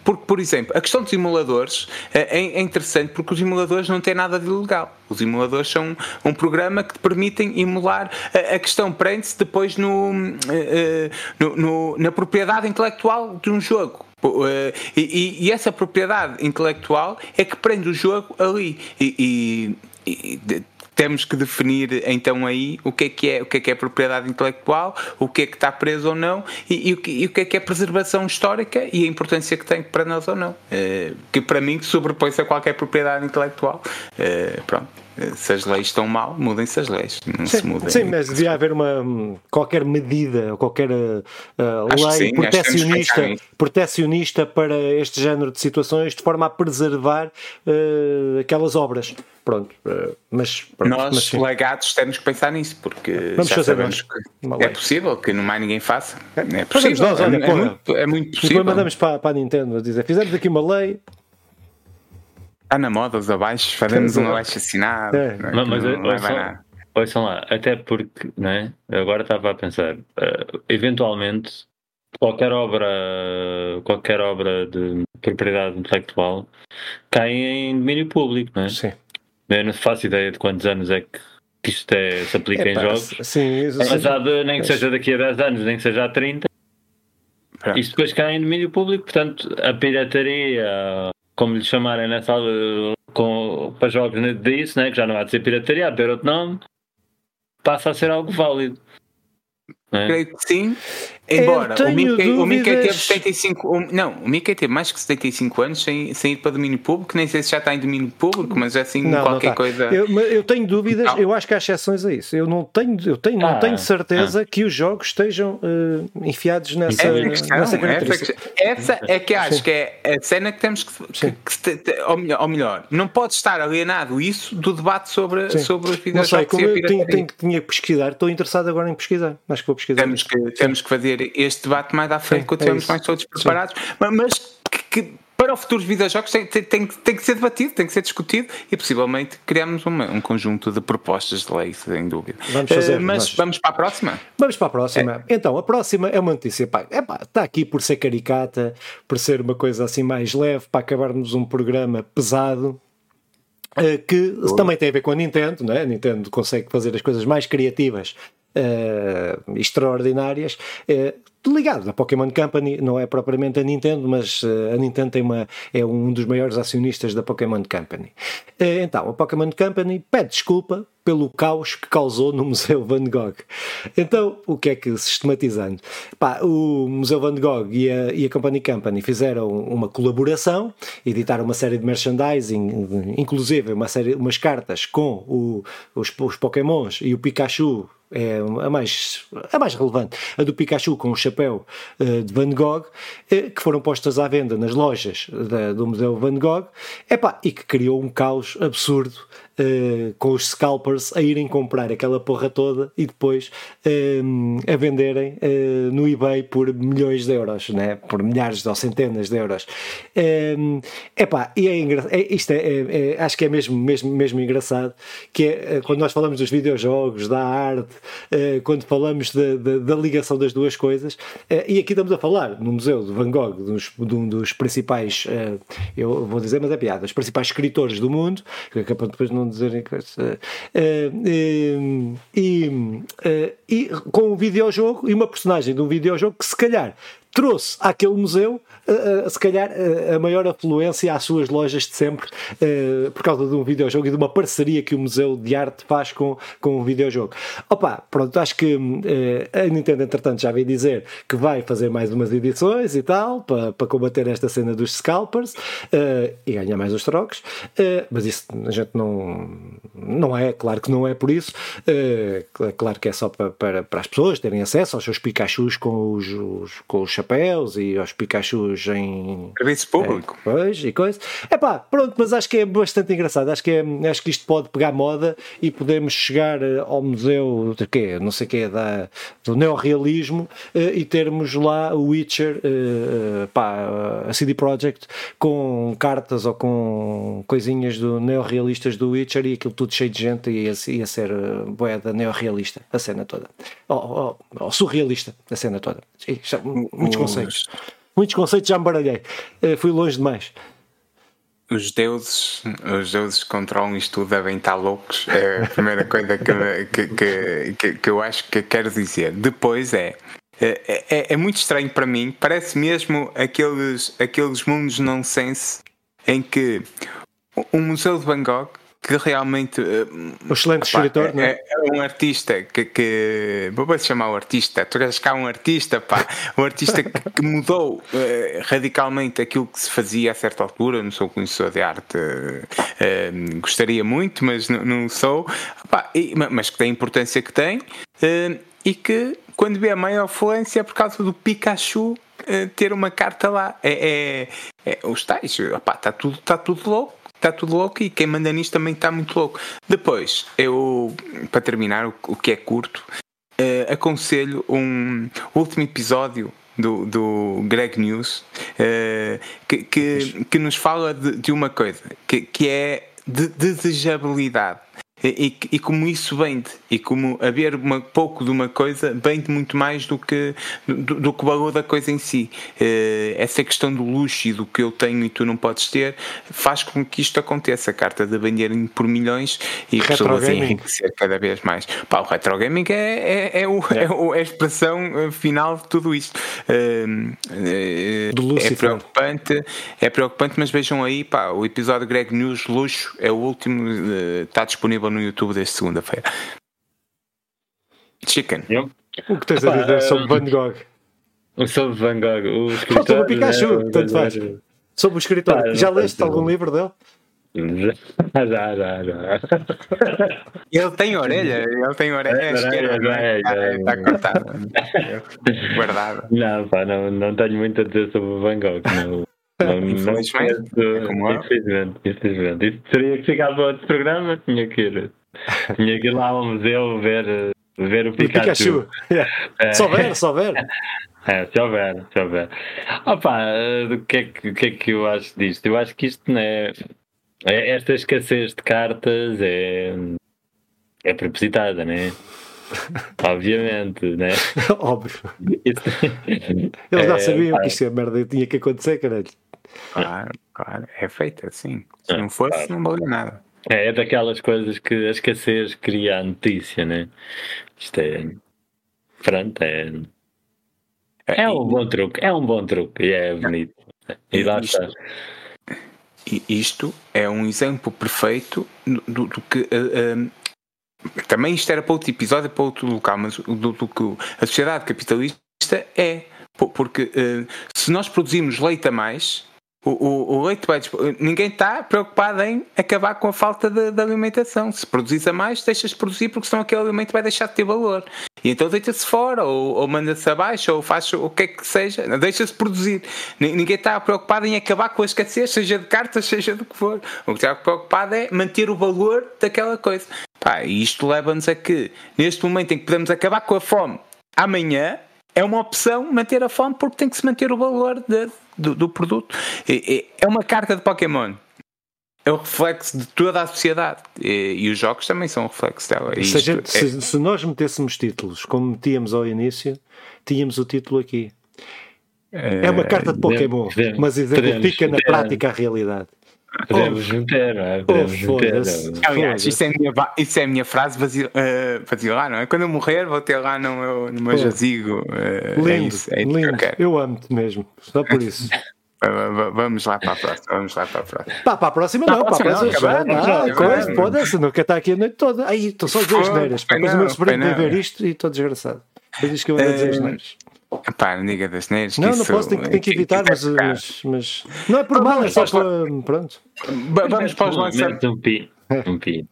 por, por- exemplo, a questão dos emuladores eh, é, é interessante porque os emuladores não têm nada de ilegal. Os emuladores são um programa que te permitem emular. A, questão prende-se depois no, no- no- na propriedade intelectual de um jogo. Pô, eh, E, e- essa propriedade intelectual é que prende o jogo ali. E, e- e temos que definir então aí o que é que é, o que é, que é propriedade intelectual, o que é que está preso ou não e, o, que, o que é que é preservação histórica e a importância que tem para nós ou não. Eh, que para mim sobrepõe-se a qualquer propriedade intelectual. Eh, pronto. Se as leis estão mal, mudem-se as leis. Não se Sim, mudem. sim, mas devia haver uma hum, qualquer medida ou qualquer uh, lei sim, nisso. protecionista para este género de situações de forma a preservar uh, aquelas obras. Pronto, uh, mas, pronto, Nós, mas sim. legados, temos que pensar nisso, porque Vamos já fazer sabemos que é possível que não mais ninguém faça. É Fazemos possível. nós, olha, é, é muito, é muito Depois possível. mandamos para, para a Nintendo a dizer: fizemos aqui uma lei, Está na moda os abaixos, fazemos um a- abaixo assinado. É. não é? Mas, mas não, não ouçam, nada. ouçam lá, até porque, não é? Agora estava a pensar, eh, eventualmente qualquer obra, qualquer obra de propriedade intelectual cai em domínio público, não é? sim. Eu não faço ideia de quantos anos é que, que isto é, se aplica em Epá, jogos. Sim, isso, Mas sim. há de, nem que seja daqui a 10 anos, nem que seja há 30, Pronto. isto depois cai em domínio público, portanto, a pirataria, como lhe chamarem nessa altura, com, para jogos disso, né, que já não há de ser pirataria, ter outro nome, passa a ser algo válido. É? Creio que sim. Embora o Mickey, o Mickey teve dúvidas. 75. o- não, o Mickey teve mais que 75 anos sem, sem ir para domínio público. Nem sei se já está em domínio público, mas é assim Não, não qualquer tá. coisa. Eu, eu tenho dúvidas, Não. eu acho que há exceções a isso. Eu não tenho, eu tenho, não Ah, tenho certeza que os jogos estejam eh, enfiados nessa, É questão, nessa essa, característica. questão. Essa é que acho que é a cena que temos que, que, Sim. que te- ou, melhor, ou melhor, não pode estar alienado isso do debate sobre, Sim. sobre os Não sei, videojogos como eu tenho, tenho, tinha que pesquisar, estou interessado agora em pesquisar. Acho que vou pesquisar. Temos que, temos que fazer este debate mais à frente Sim, quando é estivermos isso. mais todos Sim. preparados, mas, mas que, que para o futuro dos videojogos tem, tem, tem, tem, que ser debatido, tem que ser discutido e possivelmente criamos uma, um conjunto de propostas de lei, sem dúvida. Vamos fazer, uh, mas vamos. vamos para a próxima? Vamos para a próxima. É. Então, a próxima é uma notícia, pá, é pá, está aqui por ser caricata, por ser uma coisa assim mais leve, para acabarmos um programa pesado. Uh, que oh. também tem a ver com a Nintendo, não é? a Nintendo consegue fazer as coisas mais criativas uh, extraordinárias. Uh, ligado à Pokémon Company, não é propriamente a Nintendo, mas uh, a Nintendo tem uma, é um dos maiores acionistas da Pokémon Company. Então, a Pokémon Company pede desculpa pelo caos que causou no [laughs] Museu Van Gogh. Então, o que é que, sistematizando? Pá, o Museu Van Gogh e a, e a Company Company fizeram uma colaboração, editaram uma série de merchandising, inclusive uma série, umas cartas com o, os, os Pokémons e o Pikachu é a mais, a mais relevante, a do Pikachu com o chapéu uh, de Van Gogh, uh, que foram postas à venda nas lojas da, do Museu Van Gogh, epá, e que criou um caos absurdo uh, com os scalpers a irem comprar aquela porra toda e depois uh, a venderem uh, no eBay por milhões de euros, né? por milhares ou centenas de euros. Uh, epá, e é, é isto é, é, é, acho que é mesmo, mesmo, mesmo engraçado, que é quando nós falamos dos videojogos, da arte, quando falamos da, da, da, ligação das duas coisas, e aqui estamos a falar no Museu de Van Gogh, dos, de um dos principais, eu vou dizer, mas é piada, os principais escritores do mundo, que depois não não dizerem coisas. Uh, uh, e, e com um videojogo e uma personagem de um videojogo que se calhar trouxe àquele museu, uh, uh, se calhar, uh, a maior afluência às suas lojas de sempre, por causa de um videojogo e de uma parceria que o Museu de Arte faz com, com um videojogo. Opa, pronto, acho que a Nintendo, entretanto, já veio dizer que vai fazer mais umas edições e tal, para, para combater esta cena dos scalpers e ganhar mais os trocos, mas isso a gente não, não é, claro que não é por isso, claro que é só para, para, para as pessoas terem acesso aos seus Pikachus com os, os com os chapéus e aos Pikachus em serviço público. É, pois, e coisa. É pá, pronto, mas acho que é bastante engraçado. Acho que, é, acho que isto pode pegar moda e podemos chegar eh, ao museu de quê? Não sei quê, da, do neorrealismo eh, e termos lá o Witcher, eh, pá, a CD Projekt com cartas ou com coisinhas do neorrealistas do Witcher e aquilo tudo cheio de gente e ia, ia ser boeda neorrealista a cena toda. Ou, surrealista a cena toda. Muitos conceitos. Muitos conceitos já me baralhei. Uh, fui longe demais. Os deuses, os deuses que controlam isto tudo devem estar loucos. É a primeira coisa que, que, que, que, eu acho que quero dizer. Depois é, é, é, é muito estranho para mim. Parece mesmo aqueles, aqueles mundos nonsense em que o Museu de Van Gogh que realmente. Uh, um excelente opa, escritor, é, não é? é? um artista que. que vou chamar o artista. Tu queres cá um artista, pá. Um artista que, que mudou uh, radicalmente aquilo que se fazia a certa altura. Não sou conhecedor de arte, uh, gostaria muito, mas não, não sou. Pá, e, mas que tem a importância que tem. e que, quando vê a maior fluência, é por causa do Pikachu ter uma carta lá. É, é, é os tais, está tudo, tá tudo louco está tudo louco e quem manda nisto também está muito louco. Depois, eu, para terminar, o, o que é curto, uh, aconselho um último episódio do, do Greg News uh, que, que, que, nos fala de, de uma coisa que, que é de desejabilidade. E, e, como isso vende, e como haver uma, pouco de uma coisa vende muito mais do que, do, do, que o valor da coisa em si. Uh, essa questão do luxo e do que eu tenho e tu não podes ter faz com que isto aconteça. A carta de venderem por milhões e pessoas enriquecer cada vez mais. Pá, o retro gaming é, é, é, o, é. [laughs] é, é a expressão eh, final de tudo isto. Uh, uh, é preocupante, é preocupante, mas vejam aí, pá, o episódio Greg News Luxo é o último, está disponível no YouTube desde segunda-feira. Chicken. Eu? O que tens a dizer sobre Van Gogh? Sobre Van Gogh, o escritor. Sobre o Pikachu, né, tanto faz. Sobre o escritor. Pá, já leste algum livro dele? [laughs] Já, já, já. Ele tem orelha, ele tem orelha é, esquerda, é, é, está cortado. [laughs] Guardado. Não, pá, não, não tenho muito a dizer sobre o Van Gogh. Não. Não, infelizmente, não é infelizmente, infelizmente. Isso teria que ficar para outro programa, tinha que ir, [laughs] tinha que ir lá ao museu ver, ver o Pikachu. Pikachu. Yeah. [laughs] É. Só ver, só ver. É, se houver, se houver. Opa, o que, é que, o que é que eu acho disto? Eu acho que isto não é. é esta escassez de cartas é. é propositada, né? [laughs] Obviamente, né? Óbvio. Eles já sabiam que isto é merda tinha que acontecer, caralho. Claro, claro. É feito assim. Se não fosse, não valia nada. É, é daquelas coisas que a escassez cria a notícia, né? Isto é. Pronto, é. É um bom truque, é um bom truque e é bonito. E lá está. Isto é um exemplo perfeito do, do que. Uh, uh, também isto era para outro episódio, para outro local, mas do, do que a sociedade capitalista é. Porque uh, se nós produzimos leite a mais, o, o, o leite vai. Ninguém está preocupado em acabar com a falta de, de alimentação. Se produzis a mais, deixas de produzir porque senão aquele alimento vai deixar de ter valor. E então deita-se fora, ou, ou manda-se abaixo, ou faz o que é que seja, deixa-se produzir. Ninguém está preocupado em acabar com a escassez, seja de cartas, seja do que for. O que está preocupado é manter o valor daquela coisa. Pá, e isto leva-nos a que, neste momento em que podemos acabar com a fome, amanhã é uma opção manter a fome porque tem que se manter o valor de, do, do, produto. É, é uma carta de Pokémon. É o reflexo de toda a sociedade. E, e os jogos também são o reflexo dela. Se, gente, é... se, se, nós metêssemos títulos como metíamos ao início, tínhamos o título aqui. É, uma carta de Pokémon, mas exemplifica na prática a realidade. Podemos meter, não é? Podemos oh, meter. Aliás, isso é, minha, isso é a minha frase vazio, uh, lá, não é? Quando eu morrer, vou ter lá no meu, no meu jazigo. Uh, lindo, é isso, é lindo. Eu, eu amo-te mesmo, só por isso. [laughs] Vamos lá para a próxima. Vamos lá para a próxima. Pá, para a próxima não, para a próxima já. Não, coisa, foda-se, não quer estar aqui a noite toda. Aí, estou só a dizer as neiras. Mas o meu sobrinho vai ver isto e estou desgraçado. Ele diz que eu ando a dizer as neiras. Pá, não diga das neiras. Não, não posso, tenho, tenho que evitar, mas, mas, mas, Não é por mal, é só para. Pronto. Vamos para os lançamentos. Um pi. Um pi.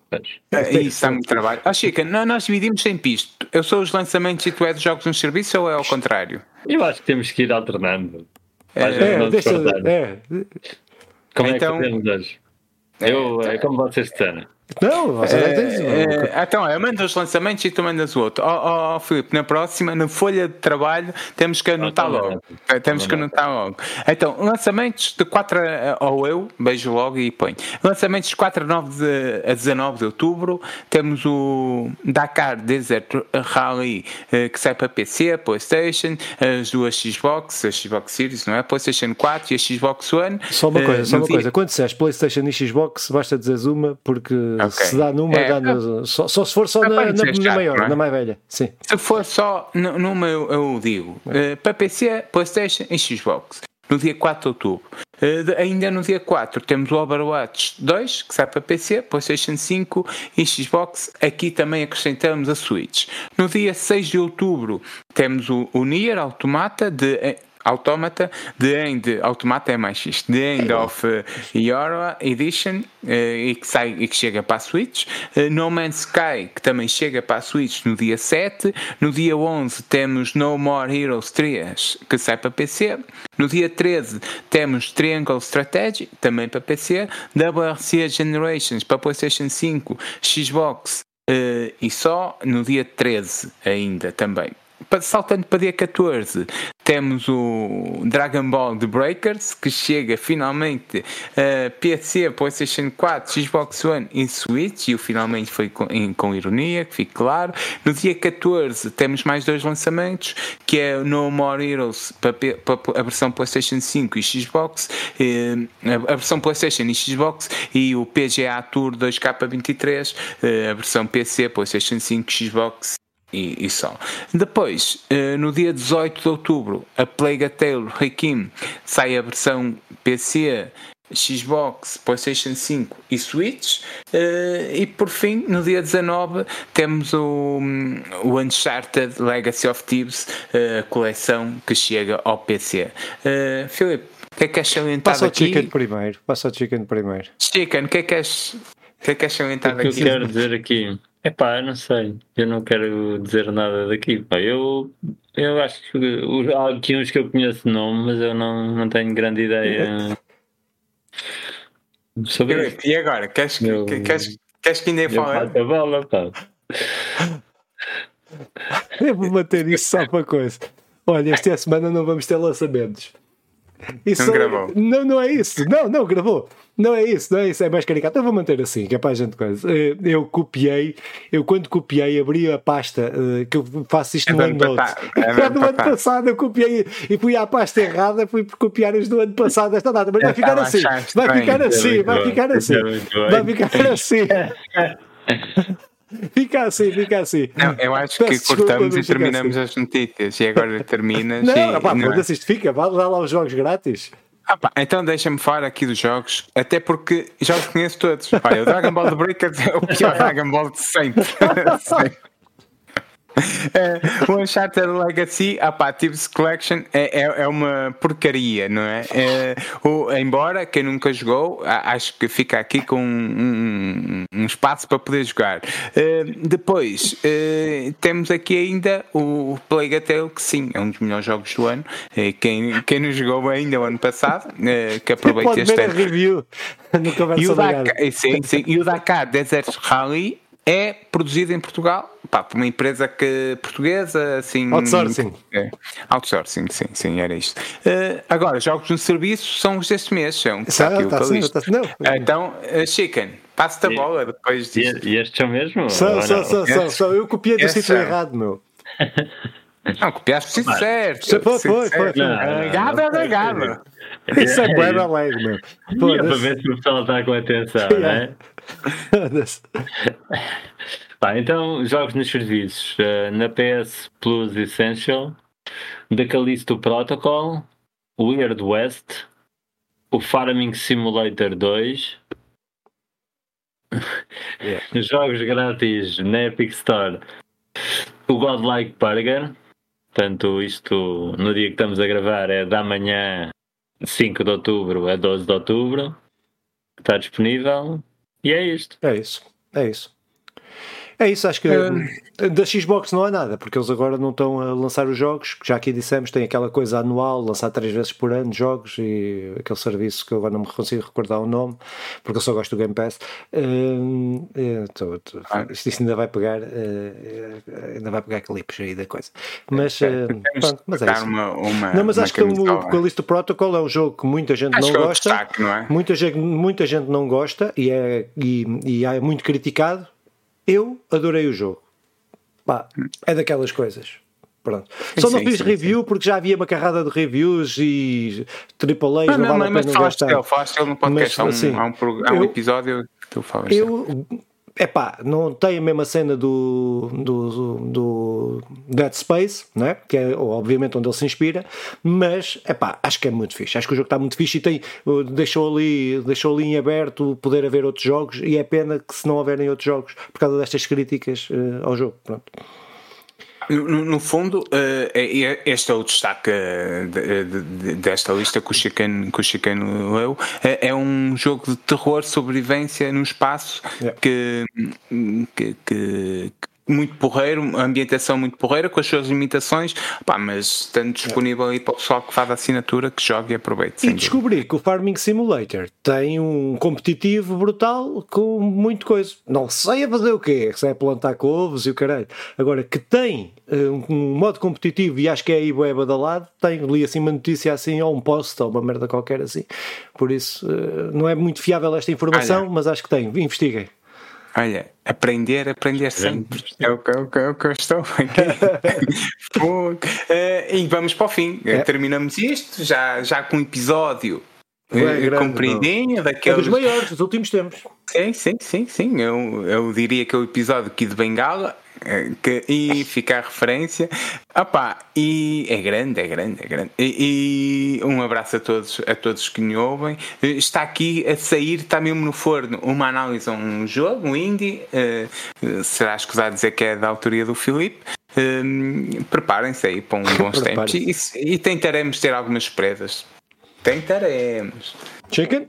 Isso está muito trabalho. Ah, Chica, nós dividimos sempre isto. Eu sou os lançamentos e tu és os jogos no serviço ou é ao contrário? Eu acho que temos que ir alternando. É, é, deixa, é. Como então, é que temos hoje? Eu, é como vocês disseram. Não, você é, é, Então, eu mando os lançamentos e tu mandas o outro. Ó oh, oh, Filipe, na próxima, na folha de trabalho, temos que anotar logo. É, temos que anotar logo. Então, lançamentos de 4 a, ou eu, beijo logo e ponho. Lançamentos de 4 a, 9 de, a 19 de outubro, temos o Dakar Desert Rally eh, que sai para PC, PlayStation, as duas Xbox, a Xbox Series, não é? PlayStation 4 e a Xbox One. Só uma coisa, só uma dia... coisa. Quando disseste PlayStation e Xbox, basta dizer uma porque Okay. Se dá numa, é, dá no, só, só, se for só na, na, na, maior, é? na mais velha. Sim. Se for só numa, eu, eu digo. Uh, para PC, PlayStation e Xbox. No dia 4 de outubro. Uh, ainda no dia 4 temos o Overwatch 2, que sai para PC, PlayStation 5 e Xbox. Aqui também acrescentamos a Switch. No dia 6 de outubro temos o, o Nier Automata de eh, Automata, The End, Automata é mais isto, The End of uh, Edition, uh, e, que sai, e que chega para a Switch, uh, No Man's Sky, que também chega para a Switch no dia 7, no dia 11 temos No More Heroes 3, que sai para PC, no dia 13 temos Triangle Strategy, também para PC, WRC Generations para PlayStation 5, Xbox, Uh, e só no dia 13 ainda também saltando para dia 14, temos o Dragon Ball The Breakers, que chega finalmente a PC, PlayStation 4, Xbox One e Switch, e o finalmente foi com, com, ironia, que fique claro. No dia 14 temos mais dois lançamentos, que é No More Heroes para, para a versão PlayStation 5 e Xbox, eh, a versão PlayStation e Xbox, e o PGA Tour 2K23, eh, a versão PC, PlayStation 5 e Xbox e, e só. Depois, uh, no dia 18 de outubro, a Plague Tale Requiem sai a versão PC, Xbox, PlayStation 5 e Switch. Uh, e por fim, no dia 19, temos o, o Uncharted Legacy of Thieves, uh, a coleção que chega ao PC. Filipe, o que é que queres salientar Passa aqui? Passa o Chicken primeiro. Passa o Chicken primeiro. Chicken, o que é que o que é que queres salientar aqui? O que eu quero dizer aqui Epá, eu não sei. Eu não quero dizer nada daqui. Pá. Eu, eu acho que há aqui uns que eu conheço o nome, mas eu não, não tenho grande ideia sobre isso. E agora? Queres, eu, queres, queres que ainda fale? a bola, pá. Eu vou manter isso só para coisa. Olha, esta semana não vamos ter lançamentos. [laughs] Não gravou. Não, não é isso. Não, não, gravou. Não é isso, não é isso, é mais caricato. Eu vou manter assim, que é para a gente coisa. Eh, eu copiei, eu quando copiei, abri a pasta, eh, que eu faço isto é no OneNote. É [laughs] no ano passado eu copiei e fui à pasta errada, fui copiar os do ano passado, esta data, mas vai ficar assim, vai ficar assim, vai ficar assim, vai ficar assim. [laughs] Fica assim, fica assim. Não, eu acho Peço que cortamos e terminamos assim. as notícias e agora terminas. Não, e, pá, não é? isto fica, vai lá, lá os jogos grátis. Ah, pá, então deixa-me falar aqui dos jogos, até porque já os conheço todos. Olha, o Dragon Ball The Breakers é o pior [laughs] Dragon Ball de sempre. [laughs] sempre. É, o Uncharted Legacy, a pá, Thieves Collection é, é, é, uma porcaria, não é? é o, embora quem nunca jogou, acho que fica aqui com um, um, um espaço para poder jogar. Uh, depois uh, temos aqui ainda o Plague Tale, que sim, é um dos melhores jogos do ano. Uh, quem, quem não jogou ainda o ano passado, que aproveite este ano. review [laughs] no e o Dakar, sim, sim, e o Dakar Desert Rally é produzido em Portugal pá, uma empresa que, portuguesa, assim. Outsourcing. É, outsourcing, sim, sim, era isto. Uh, agora, jogos no serviço são os deste mês, são. Está aqui tá, o sim, tá, não. Então, uh, Chicken, passa-te a bola depois disto. E, estes são mesmo? São, são, são, são, são. Eu copiei do sítio errado, meu. Não, copiaste o certo. Foi, foi, foi. Gado é legado. Isso é bem alegre, meu. É para ver se o pessoal está com atenção, [laughs] não é? [laughs] Então, jogos nos serviços. Uh, na PS Plus Essential, The Callisto Protocol, Weird West, o Farming Simulator 2, yeah. [laughs] jogos grátis na Epic Store, o Godlike Burger. Portanto, isto no dia que estamos a gravar é da manhã 5 de outubro a 12 de outubro. Está disponível. E é isto. É isso. É isso. É isso, acho que é. da Xbox não há nada, porque eles agora não estão a lançar os jogos, já aqui dissemos, tem aquela coisa anual, lançar três vezes por ano jogos e aquele serviço que eu agora não me consigo recordar o nome, porque eu só gosto do Game Pass. Uh, tô, tô, ah. isto, isto, ainda vai pegar, uh, ainda vai pegar clipes aí da coisa. Mas, uh, pronto, mas é isso. Uma, uma, não, mas acho que o Callisto Protocol é um jogo que muita gente acho não é gosta. Destaque, não é? muita, gente, muita gente não gosta e é, e, e é muito criticado eu adorei o jogo. Pá, é daquelas coisas. Pronto. Só sim, não fiz sim, review sim. porque já havia uma carrada de reviews e AAA não, não, vale não, a pena gastar. Mas falaste ele no podcast, mas, há, um, assim, há, um, há um eu, episódio que tu falas. Eu, é pá, não tem a mesma cena do, do, do Dead Space, né? que é obviamente onde ele se inspira, mas é pá, acho que é muito fixe. Acho que o jogo está muito fixe e tem, deixou, ali, deixou ali em aberto poder haver outros jogos. E é pena que se não houverem outros jogos por causa destas críticas uh, ao jogo. Pronto. No, no, fundo, uh, este é o destaque de, de, desta lista que o Chicano, que o Chicano leu. É um jogo de terror, sobrevivência no espaço yeah. que, que, que, muito porreiro, ambientação muito porreira, com as suas limitações, pá, mas estando disponível aí para o pessoal que faz a assinatura, que jogue e aproveite. E descobri dúvida. que o Farming Simulator tem um competitivo brutal com muito coisa. Não sei a fazer o quê, se é plantar couves e o caralho. Agora, que tem uh, um modo competitivo e acho que é aí bué badalado, tem ali assim uma notícia assim, ou um post, ou uma merda qualquer assim. Por isso, uh, não é muito fiável esta informação, mas acho que tem. Investiguem. Olha, aprender, aprender sempre. É o que, é o que, é o que eu estou aqui. [laughs] uh, e vamos para o fim. É. Terminamos isto, já, já com um episódio é compridinho, daqueles. É dos maiores dos últimos tempos. Sim, sim, sim, sim. Eu, eu diria que é o episódio aqui de Bengala é, que, e fica a referência. Opa, e é grande, é grande, é grande. E, e, um abraço a todos, a todos que me ouvem. Está aqui a sair, está mesmo no forno, uma análise a um jogo, um indie. Uh, será escusado dizer que é da autoria do Filipe. Uh, Preparem-se aí para um bons [laughs] tempos e, e tentaremos ter algumas surpresas. Tentaremos. Chicken?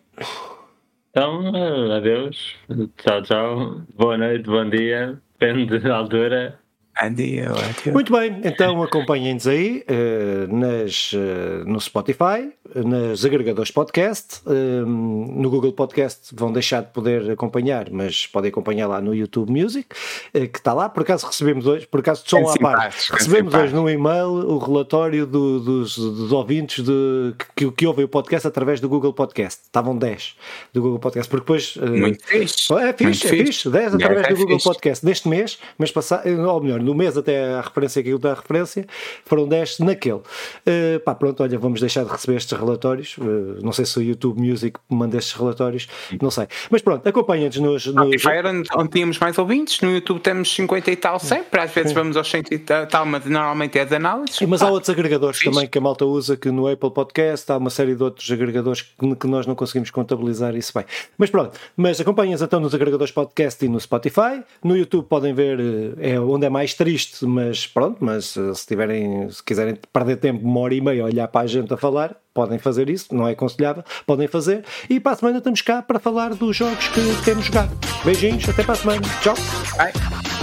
Então, adeus. Tchau, tchau. Boa noite, bom dia depende da altura. Adio, adio. Muito bem, então acompanhem-nos aí uh, nas, uh, no Spotify, nas agregadores podcast, uh, no Google Podcast vão deixar de poder acompanhar, mas podem acompanhar lá no YouTube Music, que está lá. Por acaso recebemos hoje, por acaso só à parte, recebemos hoje no e-mail o relatório do, dos, dos, ouvintes de, que, que ouvem o podcast através do Google Podcast. Estavam 10 do Google Podcast, porque depois. Muito fixe. É fixe, é fixe. fixe. 10 através É do Google. Podcast deste mês, mas passado, ou melhor, no mês até a referência que eu dá a referência, foram 10 naquele. Uh, pá, pronto, olha, vamos deixar de receber estes relatórios. Uh, não sei se o YouTube Music manda estes relatórios, não sei. Mas pronto, acompanha-nos nos. nos... Spotify onde, onde tínhamos mais ouvintes, no YouTube temos 50 e tal sempre, às vezes vamos aos 100 e tal, mas normalmente é de análises. Mas há Pá, outros agregadores também que a malta usa, que no Apple Podcast há uma série de outros agregadores que, que nós não conseguimos contabilizar isso bem. Mas pronto, mas acompanhem-nos então nos agregadores podcast e no Spotify. No YouTube podem ver eh, é onde é mais triste, mas pronto, mas eh, se tiverem, se quiserem perder tempo uma hora e meia a olhar para a gente a falar, podem fazer isso, não é aconselhável, podem fazer. E para a semana estamos cá para falar dos jogos que temos jogado. Beijinhos, até para a semana. Tchau. Bye.